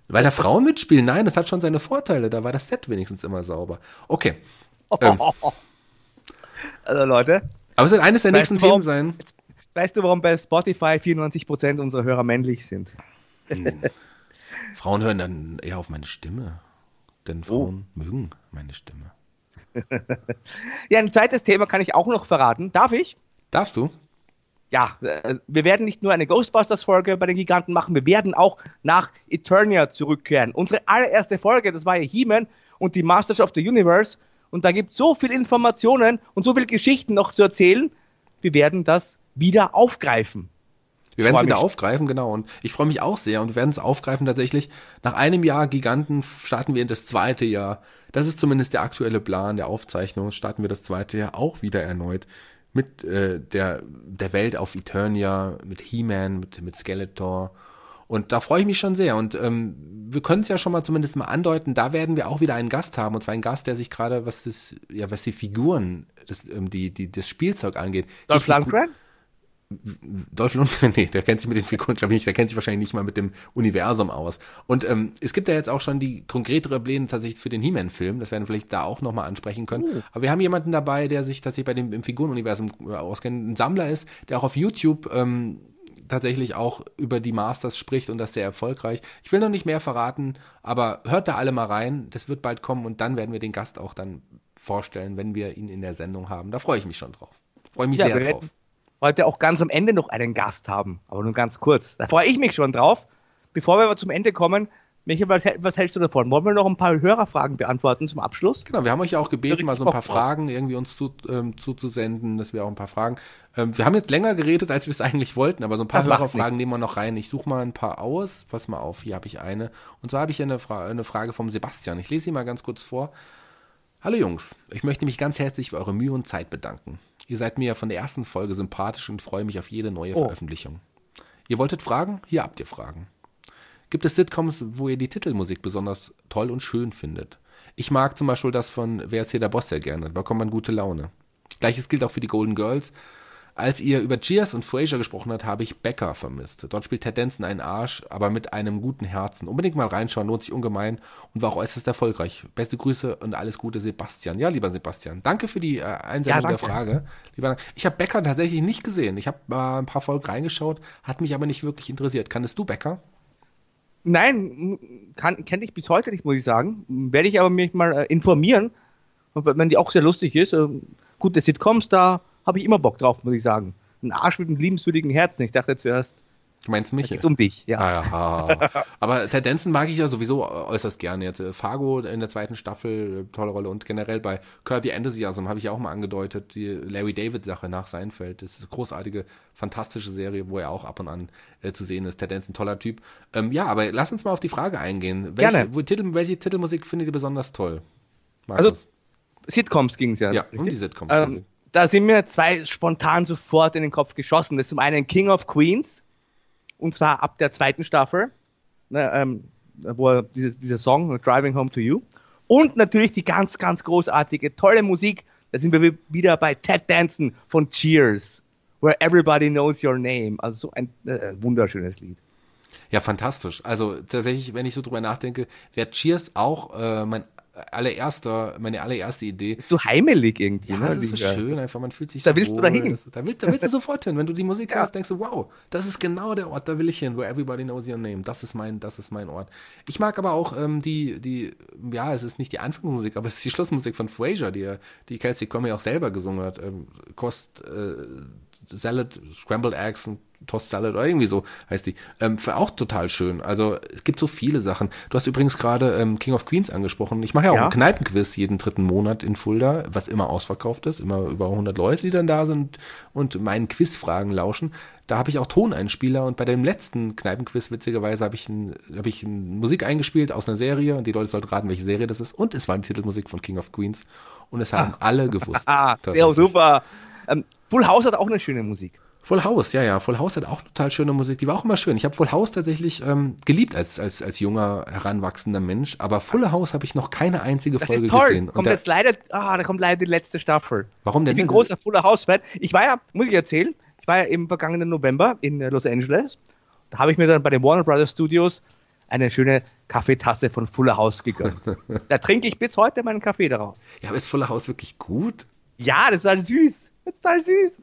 Weil da Frauen mitspielen, nein, das hat schon seine Vorteile. Da war das Set wenigstens immer sauber. Okay. Ähm. Also Leute. Aber es wird eines der nächsten warum, Themen sein. Weißt du, warum bei Spotify 94% unserer Hörer männlich sind? Hm. Frauen hören dann eher auf meine Stimme. Denn oh. Frauen oh. mögen meine Stimme. ja, ein zweites Thema kann ich auch noch verraten. Darf ich? Darfst du? ja, äh, wir werden nicht nur eine Ghostbusters-Folge bei den Giganten machen, wir werden auch nach Eternia zurückkehren. Unsere allererste Folge, das war ja He-Man und die Masters of the Universe. Und da gibt es so viele Informationen und so viele Geschichten noch zu erzählen. Wir werden das wieder aufgreifen. Wir werden es wieder aufgreifen, genau. Und ich freue mich auch sehr und wir werden es aufgreifen tatsächlich. Nach einem Jahr Giganten starten wir in das zweite Jahr. Das ist zumindest der aktuelle Plan der Aufzeichnung. Starten wir das zweite Jahr auch wieder erneut mit äh, der, der Welt auf Eternia, mit He-Man, mit, mit Skeletor. Und da freue ich mich schon sehr. Und ähm, wir können es ja schon mal zumindest mal andeuten, da werden wir auch wieder einen Gast haben. Und zwar einen Gast, der sich gerade, was das, ja, was die Figuren, das, ähm, die, die, das Spielzeug angeht. Dolph Lundgren? Dolph Lundgren, nee, der kennt sich mit den Figuren, glaube ich nicht, der kennt sich wahrscheinlich nicht mal mit dem Universum aus. Und ähm, es gibt ja jetzt auch schon die konkretere Pläne tatsächlich für den He-Man-Film, das werden wir vielleicht da auch nochmal ansprechen können. Uh. Aber wir haben jemanden dabei, der sich tatsächlich bei dem im Figurenuniversum äh, auskennt, ein Sammler ist, der auch auf YouTube ähm, tatsächlich auch über die Masters spricht und das sehr erfolgreich. Ich will noch nicht mehr verraten, aber hört da alle mal rein, das wird bald kommen und dann werden wir den Gast auch dann vorstellen, wenn wir ihn in der Sendung haben. Da freue ich mich schon drauf. Freue mich Ja, sehr drauf. werden heute auch ganz am Ende noch einen Gast haben, aber nur ganz kurz. Da freue ich mich schon drauf. Bevor wir aber zum Ende kommen, Michael, was, was hältst du davon? Wollen wir noch ein paar Hörerfragen beantworten zum Abschluss? Genau, wir haben euch ja auch gebeten, mal so ein paar. Fragen irgendwie uns zu, ähm, zuzusenden, dass wir auch ein paar Fragen. Ähm, wir haben jetzt länger geredet, als wir es eigentlich wollten, aber so ein paar Hörerfragen nehmen wir noch rein. Ich suche mal ein paar aus. Pass mal auf, hier habe ich eine. Und zwar habe ich hier eine, Fra eine Frage vom Sebastian. Ich lese sie mal ganz kurz vor. Hallo Jungs, ich möchte mich ganz herzlich für eure Mühe und Zeit bedanken. Ihr seid mir von der ersten Folge sympathisch und freue mich auf jede neue Oh. Veröffentlichung. Ihr wolltet Fragen? Hier habt ihr Fragen. Gibt es Sitcoms, wo ihr die Titelmusik besonders toll und schön findet? Ich mag zum Beispiel das von Wer ist hier der Boss sehr gerne, da bekommt man gute Laune. Gleiches gilt auch für die Golden Girls. Als ihr über Cheers und Frasier gesprochen habt, habe ich Becker vermisst. Dort spielt Ted Danson einen Arsch, aber mit einem guten Herzen. Unbedingt mal reinschauen, lohnt sich ungemein und war auch äußerst erfolgreich. Beste Grüße und alles Gute, Sebastian. Ja, lieber Sebastian, danke für die äh, Einsendung Ja, der. Frage. Lieber, ich habe Becker tatsächlich nicht gesehen. Ich habe mal ein paar Folgen reingeschaut, hat mich aber nicht wirklich interessiert. Kannst du Becker? Nein, kann, kenne ich bis heute nicht, muss ich sagen. Werde ich aber mich mal äh, informieren, wenn die auch sehr lustig ist. Äh, gute Sitcoms, da habe ich immer Bock drauf, muss ich sagen. Ein Arsch mit einem liebenswürdigen Herzen. Ich dachte zuerst, Du meinst mich? geht's um dich. Ja. Ah, ja. Aber Ted Danson mag ich ja sowieso äußerst gerne. Jetzt äh, Fargo in der zweiten Staffel, äh, tolle Rolle. Und generell bei the Enthusiasm habe ich ja auch mal angedeutet, die Larry David-Sache nach Seinfeld. Das ist eine großartige, fantastische Serie, wo er auch ab und an äh, zu sehen ist. Ted Danson, toller Typ. Ähm, ja, aber lass uns mal auf die Frage eingehen. Welche, Gerne. Wo, Titel, welche Titelmusik findet ihr besonders toll? Also, Markus? Sitcoms ging es ja. ja, richtig? um die Sitcoms. Ähm, da sind mir zwei spontan sofort in den Kopf geschossen. Das ist zum einen King of Queens, und zwar ab der zweiten Staffel, ne, ähm, wo diese, dieser Song Driving Home to You. Und natürlich die ganz, ganz großartige, tolle Musik. Da sind wir wi- wieder bei Ted Danson von Cheers, Where Everybody Knows Your Name. Also so ein äh, wunderschönes Lied. Ja, fantastisch. Also tatsächlich, wenn ich so drüber nachdenke, wäre Cheers auch äh, mein allererster, meine allererste Idee. Ist so heimelig irgendwie. Ja, ne? das ist so schön, einfach man fühlt sich Da so willst du wohl. dahin. Das, da, willst, da willst du sofort hin. Wenn du die Musik Ja. hörst, denkst du, wow, das ist genau der Ort, da will ich hin, where everybody knows your name. Das ist mein, das ist mein Ort. Ich mag aber auch ähm, die, die, ja, es ist nicht die Anfangsmusik, aber es ist die Schlussmusik von Frasier, die, die Kelsey Conway auch selber gesungen hat. Ähm, Kost, äh, Salad, Scrambled Eggs und Toast Salad oder irgendwie so heißt die. Ähm, für auch total schön. Also es gibt so viele Sachen. Du hast übrigens gerade ähm, King of Queens angesprochen. Ich mache ja auch Ja. einen Kneipenquiz jeden dritten Monat in Fulda, was immer ausverkauft ist, immer über 100 Leute, die dann da sind und meinen Quizfragen lauschen. Da habe ich auch Toneinspieler und bei dem letzten Kneipenquiz, witzigerweise, habe ich, ein, hab ich ein Musik eingespielt aus einer Serie und die Leute sollten raten, welche Serie das ist. Und es war die Titelmusik von King of Queens und es haben alle gewusst. Ah, sehr super. Ähm, Full House hat auch eine schöne Musik. Full House, ja, ja. Full House hat auch total schöne Musik. Die war auch immer schön. Ich habe Full House tatsächlich ähm, geliebt als, als, als junger, heranwachsender Mensch. Aber Full House habe ich noch keine einzige Das Folge ist toll. gesehen. Kommt da, jetzt leider, ah, da kommt leider die letzte Staffel. warum denn? Ich bin großer Fuller House-Fan. Ich war ja, muss ich erzählen, ich war ja im vergangenen November in äh, Los Angeles. Da habe ich mir dann bei den Warner Brothers Studios eine schöne Kaffeetasse von Fuller House gegönnt. da trinke ich bis heute meinen Kaffee daraus. Ja, aber ist Full House wirklich gut? Ja, das ist halt süß. Das ist total süß.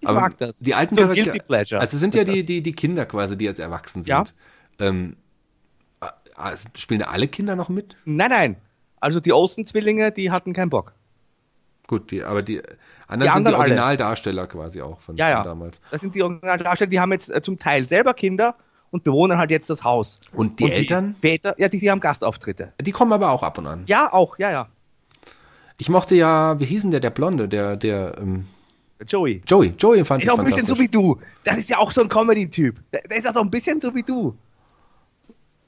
Ich Aber mag das. Die alten so Guilty Pleasure. Also es sind ja die, die, die Kinder quasi, die jetzt erwachsen sind. Ja. Ähm, äh, äh, spielen da alle Kinder noch mit? nein, nein. Also die Olsen-Zwillinge, die hatten keinen Bock. Gut, die, aber die anderen Die sind die anderen alle. Originaldarsteller quasi auch von, Ja, von ja. damals. Das sind die Originaldarsteller, die haben jetzt äh, zum Teil selber Kinder und bewohnen halt jetzt das Haus. Und die Eltern? Väter, ja, die, die haben Gastauftritte. Die kommen aber auch ab und an. Ja, auch, ja, ja. Ich mochte ja, wie hieß denn der, der Blonde, der, der, ähm, Joey. Joey. Joey fand ich Ist auch ein bisschen so wie du. Das ist ja auch so ein Comedy-Typ. Der, ist auch so ein bisschen so wie du.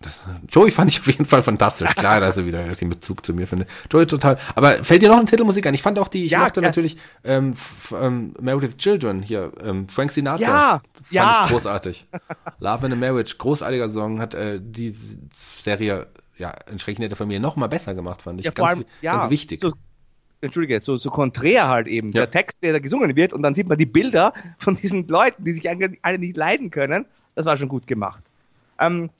Das, Joey fand ich auf jeden Fall fantastisch. Klar, dass er wieder den Bezug zu mir findet. Joey total. Aber fällt dir noch eine Titelmusik ein? Ich fand auch die, ich Ja, mochte ja. natürlich ähm, ähm, Married with Children hier, ähm, Frank Sinatra. Ja, fand ja. ich großartig. Love in a Marriage, großartiger Song, hat äh, die Serie ja entsprechend der Familie noch mal besser gemacht, fand ich. Ja, ganz, allem, ja. ganz wichtig. So, Entschuldige, so, so konträr halt eben. Ja. Der Text, der da gesungen wird und dann sieht man die Bilder von diesen Leuten, die sich eigentlich alle nicht leiden können. Das war schon gut gemacht. Ähm,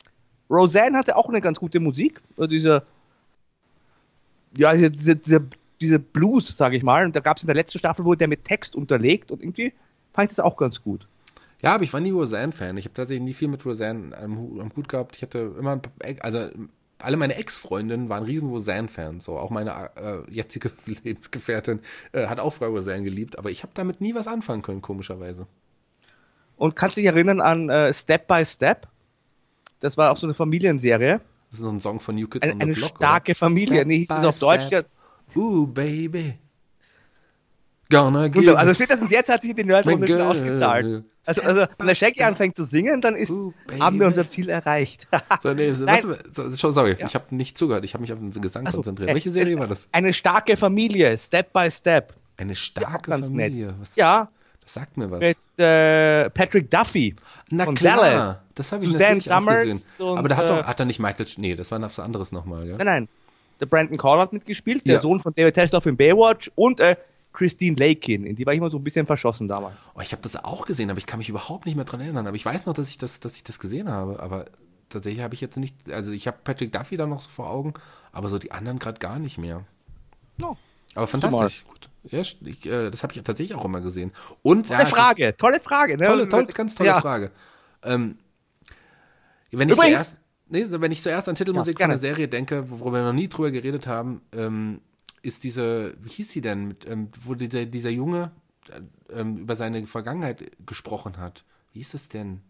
Roseanne hatte auch eine ganz gute Musik. So Diese, ja, diese, diese, diese, Blues, sage ich mal. Und da gab es in der letzten Staffel, wurde der mit Text unterlegt und irgendwie fand ich das auch ganz gut. Ja, aber ich war nie Roseanne-Fan. Ich habe tatsächlich nie viel mit Roseanne am Hut gehabt. Ich hatte immer, also alle meine Ex-Freundinnen waren riesen Roseanne-Fans. So, auch meine äh, jetzige Lebensgefährtin äh, hat auch früher Roseanne geliebt, aber ich habe damit nie was anfangen können, komischerweise. Und kannst dich erinnern an äh, Step by Step? Das war auch so eine Familienserie. Das ist so ein Song von New Kids Eine, on the eine Block. starke Familie. Step Nee, hieß es auf Deutsch. step. Ooh, baby. Gonna give Oder? Also spätestens jetzt hat sich die Nerdrunde ausgezahlt. Also, also wenn der Shaggy anfängt zu singen, dann ist, baby. haben wir unser Ziel erreicht. So, nee, was, so, so, sorry, Ja. ich habe nicht zugehört. Ich habe mich auf den Gesang so, konzentriert. äh, Welche Serie äh, war das? Eine starke Familie, Step by Step. Eine starke nett. Familie. Was, Ja, Das sagt mir was. mit äh, Patrick Duffy Na von klar, Dallas. das habe ich Suzanne natürlich auch Summers gesehen. und, Aber da hat, doch, äh, hat er nicht Michael, nee, das war was anderes nochmal, gell? Nein, nein. Der Brandon Call hat mitgespielt, der Ja. Sohn von David Hasselhoff in Baywatch und äh, Christine Lakin. In die war ich immer so ein bisschen verschossen damals. Oh, ich habe das auch gesehen, aber ich kann mich überhaupt nicht mehr dran erinnern. Aber ich weiß noch, dass ich das, dass ich das gesehen habe. Aber tatsächlich habe ich jetzt nicht, also ich habe Patrick Duffy da noch so vor Augen, aber so die anderen gerade gar nicht mehr. No. Aber fantastisch. Gut. Ja, ich, äh, das habe ich tatsächlich auch immer gesehen. Und Tolle ja, es ist- Frage, tolle Frage. Ne? Tolle, tolle, ganz tolle ja. Frage. Ähm, wenn, ich zuerst, nee, wenn ich zuerst an Titelmusik Ja, von der Serie denke, worüber wir noch nie drüber geredet haben, ähm, ist diese, wie hieß sie denn, mit, ähm, wo dieser, dieser Junge äh, über seine Vergangenheit gesprochen hat. Wie hieß es denn?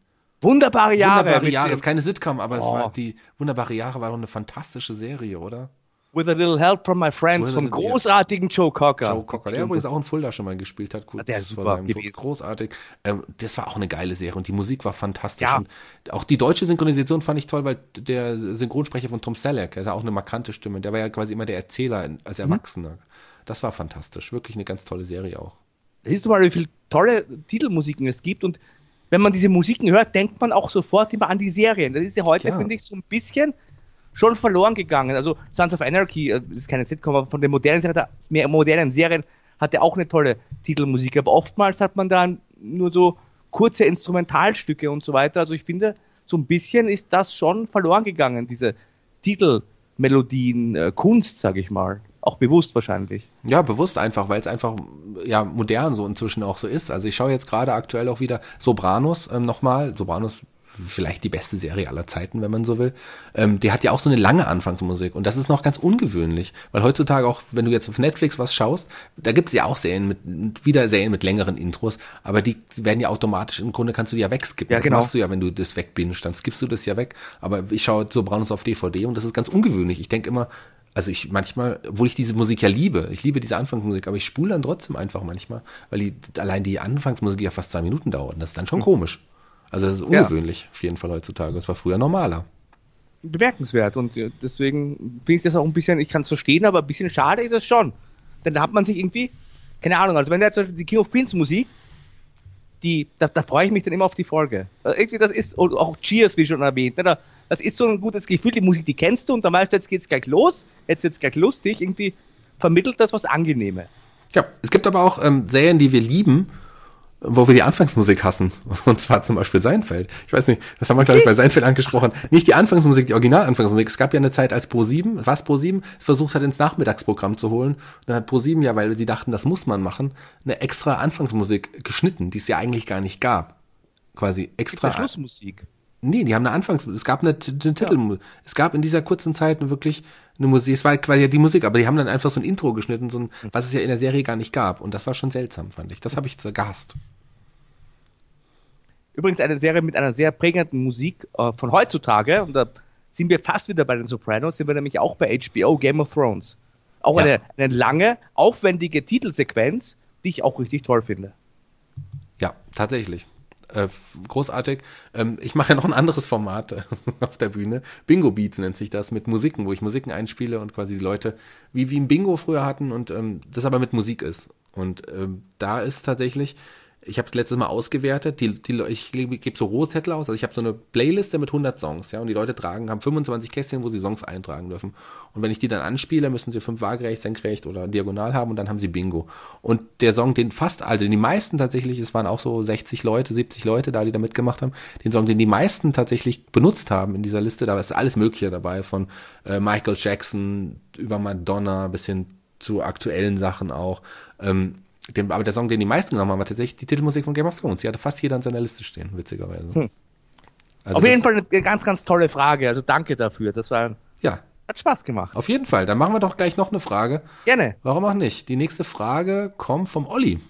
Wunderbare Jahre. Wunderbare Jahre, ist keine Sitcom, aber es Oh. war die Wunderbare Jahre war doch eine fantastische Serie, oder? With a little help from my friends vom großartigen Joe Cocker. Joe Cocker, der übrigens auch in Fulda schon mal gespielt hat. Kurz Ah, der ist vor super seinem Tod. gewesen. Großartig. Ähm, das war auch eine geile Serie und die Musik war fantastisch. Ja. Und auch die deutsche Synchronisation fand ich toll, weil der Synchronsprecher von Tom Selleck, der hat auch eine markante Stimme. Der war ja quasi immer der Erzähler in- Mhm. als Erwachsener. Das war fantastisch. Wirklich eine ganz tolle Serie auch. Siehst du mal, wie viele tolle Titelmusiken es gibt und wenn man diese Musiken hört, denkt man auch sofort immer an die Serien. Das ist ja heute, Ja. finde ich, so ein bisschen schon verloren gegangen. Also Sons of Anarchy äh, ist keine Sitcom, aber von den modernen Serien, mehr modernen Serien hat er auch eine tolle Titelmusik. Aber oftmals hat man dann nur so kurze Instrumentalstücke und so weiter. Also ich finde, so ein bisschen ist das schon verloren gegangen, diese Titelmelodien, äh, Kunst, sage ich mal. Auch bewusst wahrscheinlich. Ja, bewusst einfach, weil es einfach ja modern so inzwischen auch so ist. Also ich schaue jetzt gerade aktuell auch wieder Sopranos ähm, nochmal. Sopranos vielleicht die beste Serie aller Zeiten, wenn man so will. Ähm, die hat ja auch so eine lange Anfangsmusik und das ist noch ganz ungewöhnlich, weil heutzutage auch, wenn du jetzt auf Netflix was schaust, da gibt es ja auch Serien mit wieder Serien mit längeren Intros, aber die werden ja automatisch im Grunde kannst du die ja wegskippen. Ja, das genau. machst du ja, wenn du das wegbingst, dann skippst du das ja weg. Aber ich schaue Sopranos auf DVD und das ist ganz ungewöhnlich. Ich denke immer, also ich manchmal, obwohl ich diese Musik ja liebe, ich liebe diese Anfangsmusik, aber ich spule dann trotzdem einfach manchmal, weil die, allein die Anfangsmusik ja fast zwei Minuten dauert. Und das ist dann schon komisch. Also das ist Hm. Ja. ungewöhnlich auf jeden Fall heutzutage. Das war früher normaler. bemerkenswert und äh, deswegen finde ich das auch ein bisschen, ich kann es verstehen, aber ein bisschen schade ist es schon. Denn da hat man sich irgendwie, keine Ahnung, also wenn der zum Beispiel die King of Queens Musik, die, da, da freue ich mich dann immer auf die Folge. Also irgendwie das ist, und auch Cheers, wie schon erwähnt, ne, da, das ist so ein gutes Gefühl, die Musik, die kennst du und dann weißt du, jetzt geht's gleich los, jetzt wird's gleich lustig, irgendwie vermittelt das was Angenehmes. Ja, es gibt aber auch ähm, Serien, die wir lieben, wo wir die Anfangsmusik hassen. Und zwar zum Beispiel Seinfeld. Ich weiß nicht, das haben wir, glaube ich, bei Seinfeld angesprochen. Nicht die Anfangsmusik, die Original-Anfangsmusik. Es gab ja eine Zeit, als Pro7, was Pro7, es versucht hat, ins Nachmittagsprogramm zu holen. Und dann hat Pro7 ja, weil sie dachten, das muss man machen, eine extra Anfangsmusik geschnitten, die es ja eigentlich gar nicht gab. Quasi extra. Schlussmusik. Nee, die haben eine Anfangs, es gab eine, eine Titel, es gab in dieser kurzen Zeit wirklich eine Musik, es war quasi ja die Musik, aber die haben dann einfach so ein Intro geschnitten, so ein, was es ja in der Serie gar nicht gab. Und das war schon seltsam, fand ich. Das habe ich gehasst. Übrigens eine Serie mit einer sehr prägenden Musik äh, von heutzutage und da sind wir fast wieder bei den Sopranos, sind wir nämlich auch bei HBO Game of Thrones. Auch Ja. eine, eine lange, aufwendige Titelsequenz, die ich auch richtig toll finde. Ja, tatsächlich. Äh, großartig. Ähm, ich mache ja noch ein anderes Format äh, auf der Bühne. Bingo Beats nennt sich das, mit Musiken, wo ich Musiken einspiele und quasi die Leute, wie, wie ein Bingo früher hatten und ähm, das aber mit Musik ist. Und ähm, da ist tatsächlich, ich habe es letztes Mal ausgewertet, die, die, ich gebe geb so Rohzettel aus, also ich habe so eine Playliste mit 100 Songs, ja, und die Leute tragen, haben 25 Kästchen, wo sie Songs eintragen dürfen. Und wenn ich die dann anspiele, müssen sie fünf waagerecht, senkrecht oder diagonal haben und dann haben sie Bingo. Und der Song, den fast, also die meisten tatsächlich, es waren auch so 60 Leute, 70 Leute da, die da mitgemacht haben, den Song, den die meisten tatsächlich benutzt haben in dieser Liste, da ist alles Mögliche dabei, von äh, Michael Jackson über Madonna bis hin zu aktuellen Sachen auch. Ähm, den, aber der Song, den die meisten genommen haben, war tatsächlich die Titelmusik von Game of Thrones. Die hatte fast jeder in seiner Liste stehen, witzigerweise. Also Auf jeden Fall eine ganz, ganz tolle Frage. Also danke dafür. Das war Ja, Hat Spaß gemacht. auf jeden Fall. Dann machen wir doch gleich noch eine Frage. Gerne. Warum auch nicht? Die nächste Frage kommt vom Olli.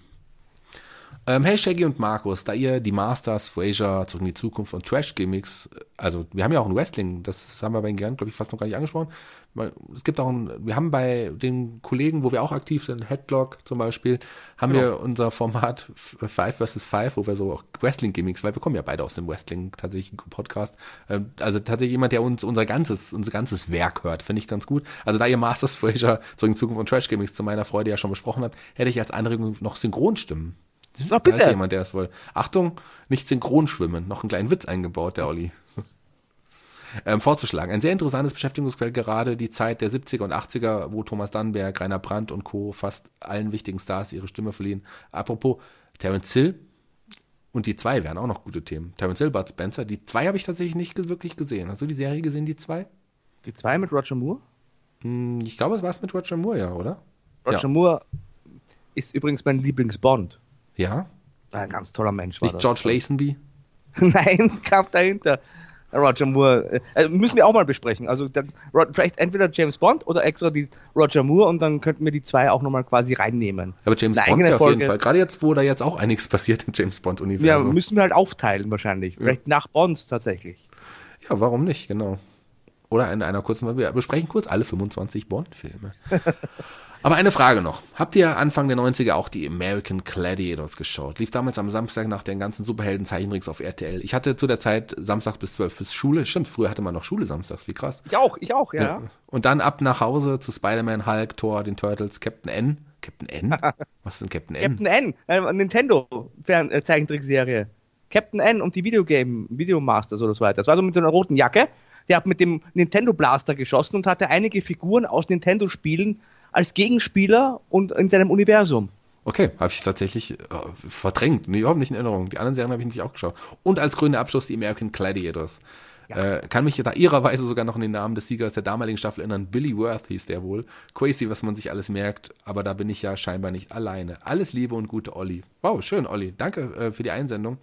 Ähm, hey Shaggy und Markus, da ihr die Masters, Fraser, Zurück in die Zukunft und Trash-Gimmicks, also wir haben ja auch ein Wrestling, das haben wir bei den Gern, glaube ich, fast noch gar nicht angesprochen. Es gibt auch ein, wir haben bei den Kollegen, wo wir auch aktiv sind, Headlock zum Beispiel, haben Genau. wir unser Format Five vs. Five, wo wir so auch Wrestling-Gimmicks, weil wir kommen ja beide aus dem Wrestling tatsächlich Podcast. Ähm, also tatsächlich jemand, der uns unser ganzes, unser ganzes Werk hört, finde ich ganz gut. Also da ihr Masters, Fraser, Zurück in Zukunft und Trash-Gimmicks zu meiner Freude ja schon besprochen habt, hätte ich als Anregung noch Synchronstimmen. Na, Da ist bitte. jemand, der es wohl. Achtung, nicht synchron schwimmen. Noch einen kleinen Witz eingebaut, der Olli. Ähm, vorzuschlagen. Ein sehr interessantes Beschäftigungsfeld, gerade die Zeit der 70er und 80er, wo Thomas Dannenberg, Rainer Brandt und Co. fast allen wichtigen Stars ihre Stimme verliehen. Apropos, Terence Hill und die zwei wären auch noch gute Themen. Terence Hill, Bud Spencer. Die zwei habe ich tatsächlich nicht wirklich gesehen. Hast du die Serie gesehen, die zwei? Die zwei mit Roger Moore. Hm, ich glaube, es war es mit Roger Moore, ja, oder? Roger Ja. Moore ist übrigens mein Lieblingsbond. Ja? Ein ganz toller Mensch war Nicht das. George Lazenby? Nein, kam dahinter. Roger Moore. Also müssen wir auch mal besprechen. Also dann, vielleicht entweder James Bond oder extra die Roger Moore und dann könnten wir die zwei auch nochmal quasi reinnehmen. Aber James Eine Bond ja auf jeden. Fall. Gerade jetzt, wo da jetzt auch einiges passiert im James Ja, Bond-Universum. müssen wir halt aufteilen wahrscheinlich. Vielleicht nach Bonds tatsächlich. Ja, warum nicht, genau. Oder in einer kurzen, wir besprechen kurz alle 25 Bond-Filme. Aber eine Frage noch. Habt ihr Anfang der 90er auch die American Gladiators geschaut? Lief damals am Samstag nach den ganzen Superhelden-Zeichentricks auf RTL. Ich hatte zu der Zeit Samstag bis 12 bis Schule. Stimmt, früher hatte man noch Schule samstags. Wie krass. Ich auch, ich auch, ja. Und dann ab nach Hause zu Spider-Man, Hulk, Thor, den Turtles, Captain N. Captain N? Was ist denn Captain N? Captain N, äh, Fern äh, Zeichentrickserie. Captain N und die Videogame, Videomasters oder so weiter. Das war so mit so einer roten Jacke. Der hat mit dem Nintendo Blaster geschossen und hatte einige Figuren aus Nintendo-Spielen als Gegenspieler und in seinem Universum. Okay, habe ich tatsächlich äh, verdrängt. Nee, überhaupt nicht in Erinnerung. Die anderen Serien habe ich nicht auch geschaut. Und als grüner Abschluss die American Gladiators. Äh, kann mich da ihrerweise sogar noch an den Namen des Siegers der damaligen Staffel erinnern. Billy Worth hieß der wohl. Crazy, was man sich alles merkt, aber da bin ich ja scheinbar nicht alleine. Alles Liebe und gute Olli. Wow, schön, Olli. Danke äh, für die Einsendung.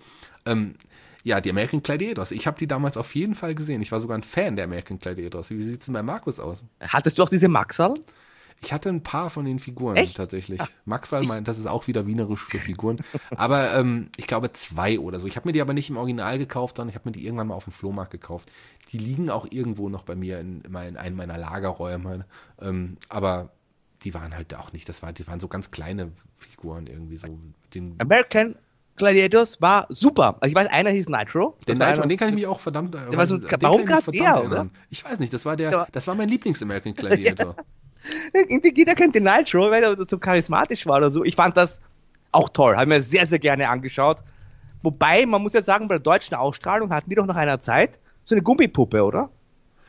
Ähm, ja, die American Gladiators. Ich habe die damals auf jeden Fall gesehen. Ich war sogar ein Fan der American Gladiators. Wie sieht's denn bei Markus aus? Hattest du auch diese Maxal? Ich hatte ein paar von den Figuren Echt? tatsächlich. Maxwell meint, das ist auch wieder wienerisch für Figuren. aber ähm, ich glaube zwei oder so. Ich habe mir die aber nicht im Original gekauft, sondern ich habe mir die irgendwann mal auf dem Flohmarkt gekauft. Die liegen auch irgendwo noch bei mir in, mein, einem meiner Lagerräume. Ähm, aber die waren halt auch nicht. Das war, die waren so ganz kleine Figuren irgendwie so. Den, American Gladiators war super. Also ich weiß, einer hieß Nitro. den Nitro, an den kann ich mich auch verdammt. Der war so- warum grad der, oder? Ich weiß nicht, das war der, Ja. das war mein Lieblings-American Gladiator. Irgendwie jeder kennt den Nitro, weil er so charismatisch war oder so. Ich fand das auch toll. Haben mir sehr, sehr gerne angeschaut. Wobei, man muss jetzt sagen, bei der deutschen Ausstrahlung hatten die doch nach einer Zeit so eine Gummipuppe, oder?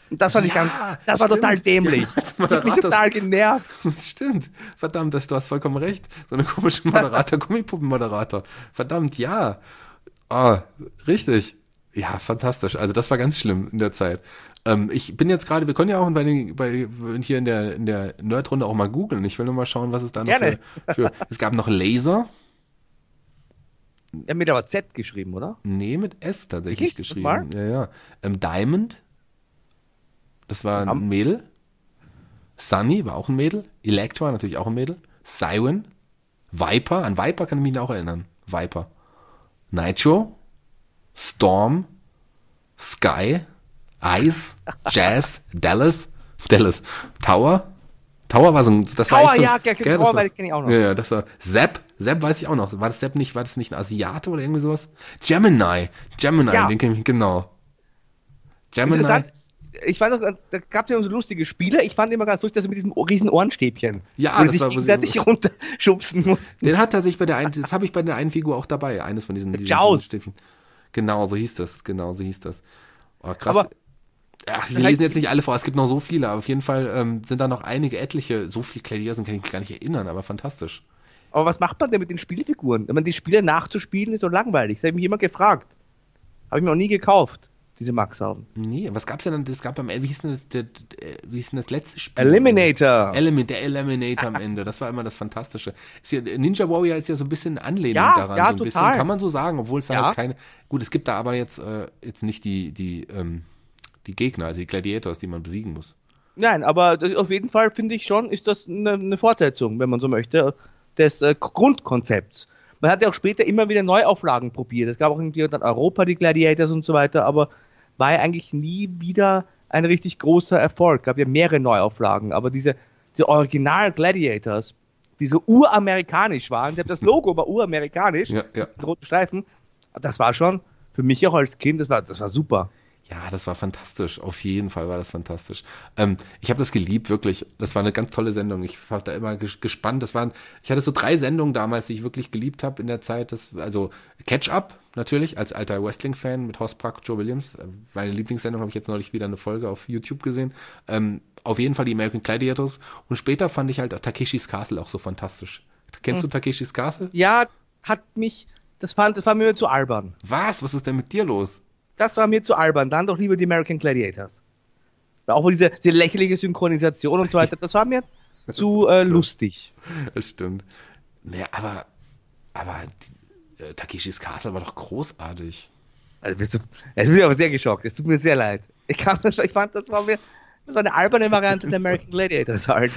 Und das fand ich Ja, ganz, das war stimmt. total dämlich. Ja, Ich hab mich total genervt. Das stimmt. Verdammt, das, du hast vollkommen recht. So eine komische Moderator, Gummipuppenmoderator. Verdammt, ja. Ah, richtig. Ja, fantastisch. Also das war ganz schlimm in der Zeit. Ähm, ich bin jetzt gerade, wir können ja auch bei, den, bei hier in der in der Nerdrunde auch mal googeln. Ich will nur mal schauen, was es da noch Gerne. für, für. Es gab noch Laser. Er hat mit aber Z geschrieben, oder? Nee, mit S tatsächlich Wirklich? geschrieben. Ja, ja. Ähm, Diamond. Das war ein Am- Mädel. Sunny war auch ein Mädel. Electra natürlich auch ein Mädel. Siren. Viper. An Viper kann ich mich auch erinnern. Viper. Nitro. Storm. Sky. Ice. Jazz. Dallas. Dallas. Tower. Tower war so ein, das war Tower, echt so, ja, gell, Tower das war- kenn ich auch noch. Ja, ja, das war, Zapp. Zapp weiß ich auch noch. War das Zapp nicht, war das nicht ein Asiate oder irgendwie sowas? Gemini. Gemini, Ja. den kenn ich, genau. Gemini. Interessant. Ich fand auch, da gab es ja so lustige Spiele. Ich fand immer ganz lustig, dass sie mit diesem riesen Ohrenstäbchen, Ja, das sich war, gegenseitig runterschubsen mussten. Den hat tatsächlich bei der einen, das habe ich bei der einen Figur auch dabei, eines von diesen, diesen, Jaws. Stäbchen. Genau, so hieß das, genau, so hieß das. Oh, krass. Aber- Ach, wir lesen jetzt nicht alle vor, es gibt noch so viele, aber auf jeden Fall ähm, sind da noch einige etliche, so viele Gladiatoren kann ich mich gar nicht erinnern, aber fantastisch. Aber was macht man denn mit den Spielfiguren? Wenn man die Spiele nachzuspielen, ist so langweilig. Das habe ich mich immer gefragt. Habe ich mir noch nie gekauft, diese Maxalben. Nee, was gab's denn dann, das gab am Ende, wie hieß denn das, der, der, wie hieß denn das letzte Spiel? Eliminator. Element, der Eliminator am Ende, das war immer das Fantastische. Ja, Ninja Warrior ist ja so ein bisschen Anlehnung Ja, daran, ja, so ein bisschen, total. kann man so sagen, obwohl es da Ja. halt keine, gut, es gibt da aber jetzt, äh, jetzt nicht die, die, ähm, die Gegner, also die Gladiators, die man besiegen muss. Nein, aber das, auf jeden Fall finde ich schon, ist das eine, eine, Fortsetzung, wenn man so möchte, des äh, Grundkonzepts. Man hat ja auch später immer wieder Neuauflagen probiert. Es gab auch irgendwie dann Europa, die Gladiators und so weiter, aber war ja eigentlich nie wieder ein richtig großer Erfolg. Es gab ja mehrere Neuauflagen, aber diese, diese Original Gladiators, die so uramerikanisch waren, das Logo war uramerikanisch, ja, ja. roten Streifen, das war schon für mich auch als Kind, das war, das war super. Ja, das war fantastisch. Auf jeden Fall war das fantastisch. Ähm, ich habe das geliebt, wirklich. Das war eine ganz tolle Sendung. Ich war da immer gespannt. Das waren, ich hatte so drei Sendungen damals, die ich wirklich geliebt habe in der Zeit. Das, also Catch Up natürlich als alter Wrestling-Fan mit Horst Prack, Joe Williams. Meine Lieblingssendung habe ich jetzt neulich wieder eine Folge auf YouTube gesehen. Ähm, auf jeden Fall die American Gladiators. Und später fand ich halt Takeshis Castle auch so fantastisch. Kennst hm. du Takeshis Castle? Ja, hat mich, das fand, das war mir zu albern. Was? Was ist denn mit dir los? Das war mir zu albern. Dann doch lieber die American Gladiators. Auch diese, diese lächerliche Synchronisation und so weiter, das war mir zu äh, lustig. Das stimmt. Naja, aber, aber äh, Takeshis Castle war doch großartig. Also bist du, jetzt bin ich aber sehr geschockt. Es tut mir sehr leid. Ich, kann, ich fand, das war mir, das war eine alberne Variante der American Gladiators halt.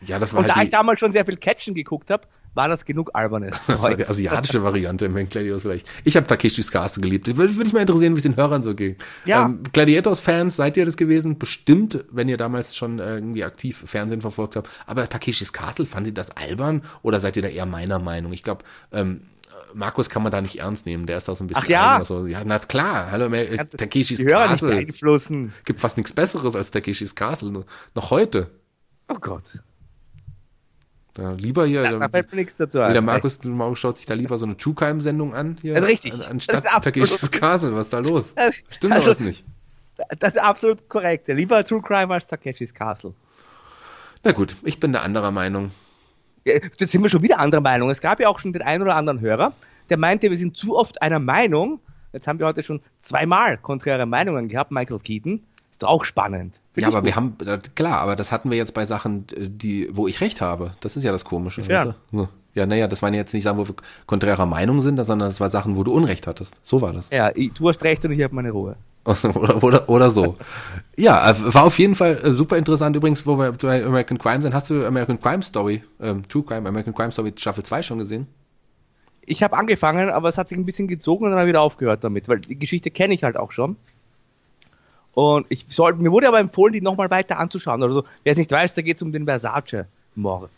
Ja, das war Und halt da ich damals schon sehr viel Catchen geguckt habe, war das genug albernes Das war die asiatische Variante im Gladiators vielleicht. Ich habe Takeshis Castle geliebt. Würde, würde mich mal interessieren, wie es den Hörern so geht. Ja. Ähm, Gladiators-Fans, seid ihr das gewesen? Bestimmt, wenn ihr damals schon äh, irgendwie aktiv Fernsehen verfolgt habt. Aber Takeshis Castle, fand ihr das albern? Oder seid ihr da eher meiner Meinung? Ich glaube, ähm, Markus kann man da nicht ernst nehmen, der ist da so ein bisschen Ach ja? So, ja, na klar, hallo, äh, Takeshis Castle. Nicht beeinflussen. Gibt fast nichts Besseres als Takeshis Castle, noch heute. Oh Gott. Ja, lieber hier. Da, da fällt mir nichts dazu ein. Der Markus Maus schaut sich da lieber so eine True Crime Sendung an hier. Also richtig. An, anstatt Takeshis Castle. Was ist da los? Das, Stimmt also, was nicht? Das ist absolut korrekt. Lieber True Crime als Takeshis Castle. Na gut, ich bin der anderer Meinung. Jetzt sind wir schon wieder anderer Meinung. Es gab ja auch schon den einen oder anderen Hörer, der meinte, wir sind zu oft einer Meinung. Jetzt haben wir heute schon zweimal konträre Meinungen gehabt, Michael Keaton. Ist doch auch spannend. Ja, aber gut. wir haben, klar, aber das hatten wir jetzt bei Sachen, die, wo ich recht habe. Das ist ja das Komische. Ja. Ja, naja, das waren jetzt nicht Sachen, wo wir konträrer Meinung sind, sondern das war Sachen, wo du Unrecht hattest. So war das. Ja, du hast recht und ich habe meine Ruhe. oder, oder, oder so. ja, äh, war auf jeden Fall äh, super interessant. Übrigens, wo wir bei American Crime sind, hast du American Crime Story, ähm, True Crime, American Crime Story Staffel 2 schon gesehen? Ich habe angefangen, aber es hat sich ein bisschen gezogen und dann habe ich wieder aufgehört damit, weil die Geschichte kenne ich halt auch schon. Und ich soll, mir wurde aber empfohlen, die nochmal weiter anzuschauen. Also, wer es nicht weiß, da geht es um den Versace-Mord.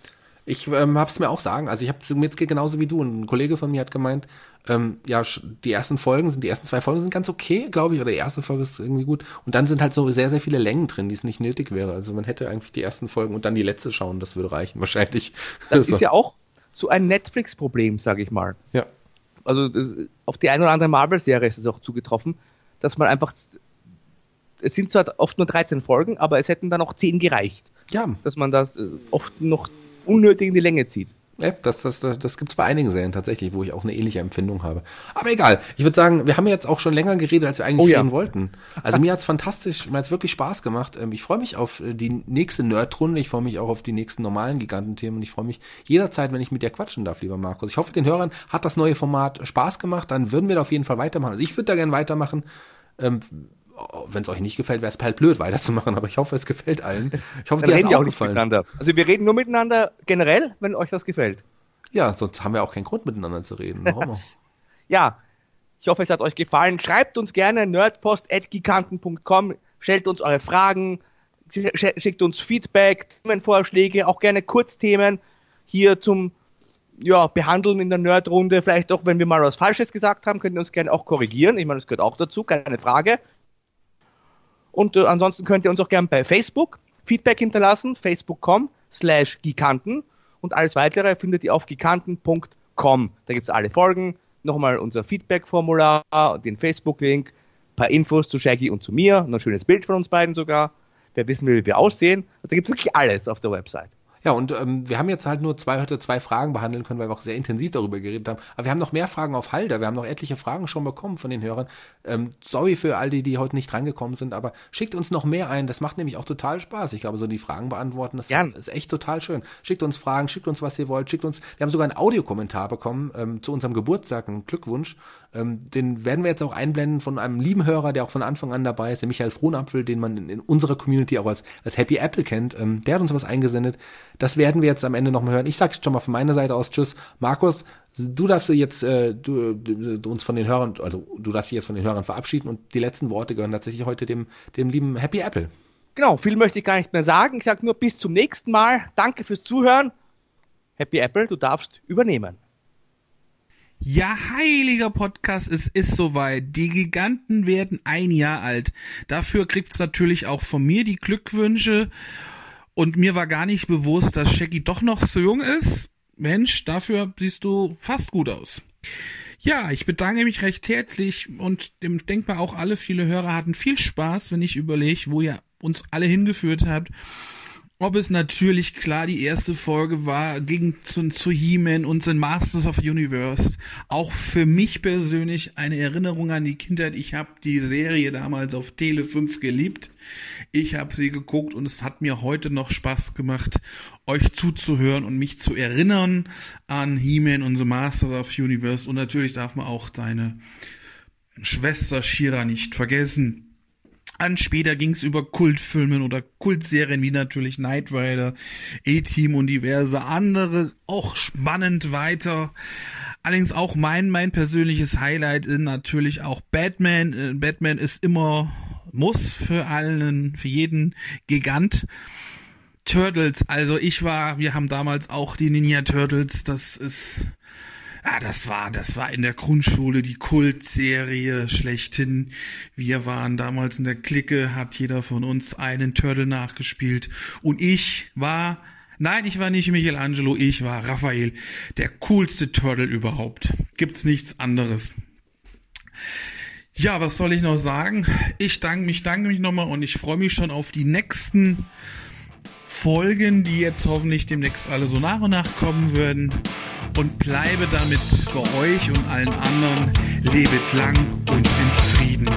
Ich ähm, habe es mir auch sagen. Also ich habe es mir jetzt genauso wie du. Ein Kollege von mir hat gemeint, ähm, ja, die ersten Folgen sind, die ersten zwei Folgen sind ganz okay, glaube ich, oder die erste Folge ist irgendwie gut. Und dann sind halt so sehr, sehr viele Längen drin, die es nicht nötig wäre. Also man hätte eigentlich die ersten Folgen und dann die letzte schauen, das würde reichen, wahrscheinlich. Das so. ist ja auch so ein Netflix-Problem, sage ich mal. Ja. Also auf die eine oder andere Marvel-Serie ist es auch zugetroffen, dass man einfach es sind zwar oft nur 13 Folgen, aber es hätten dann auch 10 gereicht. Ja. Dass man das äh, oft noch unnötig in die Länge zieht. Ja, das, das, das, das gibt es bei einigen Serien tatsächlich, wo ich auch eine ähnliche Empfindung habe. Aber egal, ich würde sagen, wir haben jetzt auch schon länger geredet, als wir eigentlich oh, reden ja. wollten. Also mir hat's fantastisch, mir hat's wirklich Spaß gemacht. Ähm, ich freue mich auf äh, die nächste Nerdrunde, ich freue mich auch auf die nächsten normalen Gigantenthemen und ich freue mich jederzeit, wenn ich mit dir quatschen darf, lieber Markus. Ich hoffe, den Hörern hat das neue Format Spaß gemacht, dann würden wir da auf jeden Fall weitermachen. Also ich würde da gerne weitermachen. Ähm, wenn es euch nicht gefällt, wäre es halt blöd weiterzumachen, aber ich hoffe, es gefällt allen. Ich hoffe, Dann dir hat auch gefallen. Miteinander. Also wir reden nur miteinander generell, wenn euch das gefällt. Ja, sonst haben wir auch keinen Grund miteinander zu reden. ja, ich hoffe, es hat euch gefallen. Schreibt uns gerne nerdpost.giganten.com, stellt uns eure Fragen, schickt uns Feedback, Themenvorschläge, auch gerne Kurzthemen hier zum ja, behandeln in der Nerdrunde. Vielleicht auch, wenn wir mal was Falsches gesagt haben, könnt ihr uns gerne auch korrigieren. Ich meine, das gehört auch dazu, keine Frage. Und äh, ansonsten könnt ihr uns auch gerne bei Facebook Feedback hinterlassen, facebook.com slash giganten und alles weitere findet ihr auf giganten.com. Da gibt es alle Folgen, nochmal unser Feedback-Formular, den Facebook-Link, paar Infos zu Shaggy und zu mir, noch ein schönes Bild von uns beiden sogar. Wer wissen will, wie wir aussehen. Also da gibt es wirklich alles auf der Website. Ja, und ähm, wir haben jetzt halt nur zwei, heute zwei Fragen behandeln können, weil wir auch sehr intensiv darüber geredet haben. Aber wir haben noch mehr Fragen auf Halde. Wir haben noch etliche Fragen schon bekommen von den Hörern. Ähm, sorry für all die, die heute nicht drangekommen sind, aber schickt uns noch mehr ein. Das macht nämlich auch total Spaß. Ich glaube, so die Fragen beantworten, das Ja. ist echt total schön. Schickt uns Fragen, schickt uns, was ihr wollt, schickt uns. Wir haben sogar einen Audiokommentar bekommen ähm, zu unserem Geburtstag, einen Glückwunsch. Ähm, den werden wir jetzt auch einblenden von einem lieben Hörer, der auch von Anfang an dabei ist, der Michael Frohnapfel, den man in, in unserer Community auch als, als Happy Apple kennt. Ähm, der hat uns was eingesendet. Das werden wir jetzt am Ende nochmal hören. Ich sage schon mal von meiner Seite aus Tschüss. Markus, du darfst jetzt äh, du, du, uns von den Hörern, also du darfst dich jetzt von den Hörern verabschieden und die letzten Worte gehören tatsächlich heute dem, dem lieben Happy Apple. Genau, viel möchte ich gar nicht mehr sagen. Ich sage nur bis zum nächsten Mal. Danke fürs Zuhören. Happy Apple, du darfst übernehmen. Ja, heiliger Podcast, es ist soweit. Die Giganten werden ein Jahr alt. Dafür kriegt's natürlich auch von mir die Glückwünsche. Und mir war gar nicht bewusst, dass Shaggy doch noch so jung ist. Mensch, dafür siehst du fast gut aus. Ja, ich bedanke mich recht herzlich und dem denke mal auch alle viele Hörer hatten viel Spaß, wenn ich überlege, wo ihr uns alle hingeführt habt. Ob es natürlich klar die erste Folge war, ging zu, zu He-Man und den Masters of Universe. Auch für mich persönlich eine Erinnerung an die Kindheit. Ich habe die Serie damals auf Tele 5 geliebt. Ich habe sie geguckt und es hat mir heute noch Spaß gemacht, euch zuzuhören und mich zu erinnern an He-Man und the Masters of Universe. Und natürlich darf man auch seine Schwester Shira nicht vergessen. An später ging es über Kultfilmen oder Kultserien wie natürlich Knight Rider, A-Team und diverse andere. Auch spannend weiter. Allerdings auch mein, mein persönliches Highlight ist natürlich auch Batman. Äh, Batman ist immer, muss für allen, für jeden Gigant. Turtles, also ich war, wir haben damals auch die Ninja Turtles, das ist, ja, das war, das war in der Grundschule die Kultserie schlechthin. Wir waren damals in der Clique, hat jeder von uns einen Turtle nachgespielt. Und ich war, nein, ich war nicht Michelangelo, ich war Raphael. Der coolste Turtle überhaupt. Gibt's nichts anderes. Ja, was soll ich noch sagen? Ich danke mich, danke mich nochmal und ich freue mich schon auf die nächsten Folgen, die jetzt hoffentlich demnächst alle so nach und nach kommen werden. Und bleibe damit bei euch und allen anderen. Lebet lang und in Frieden.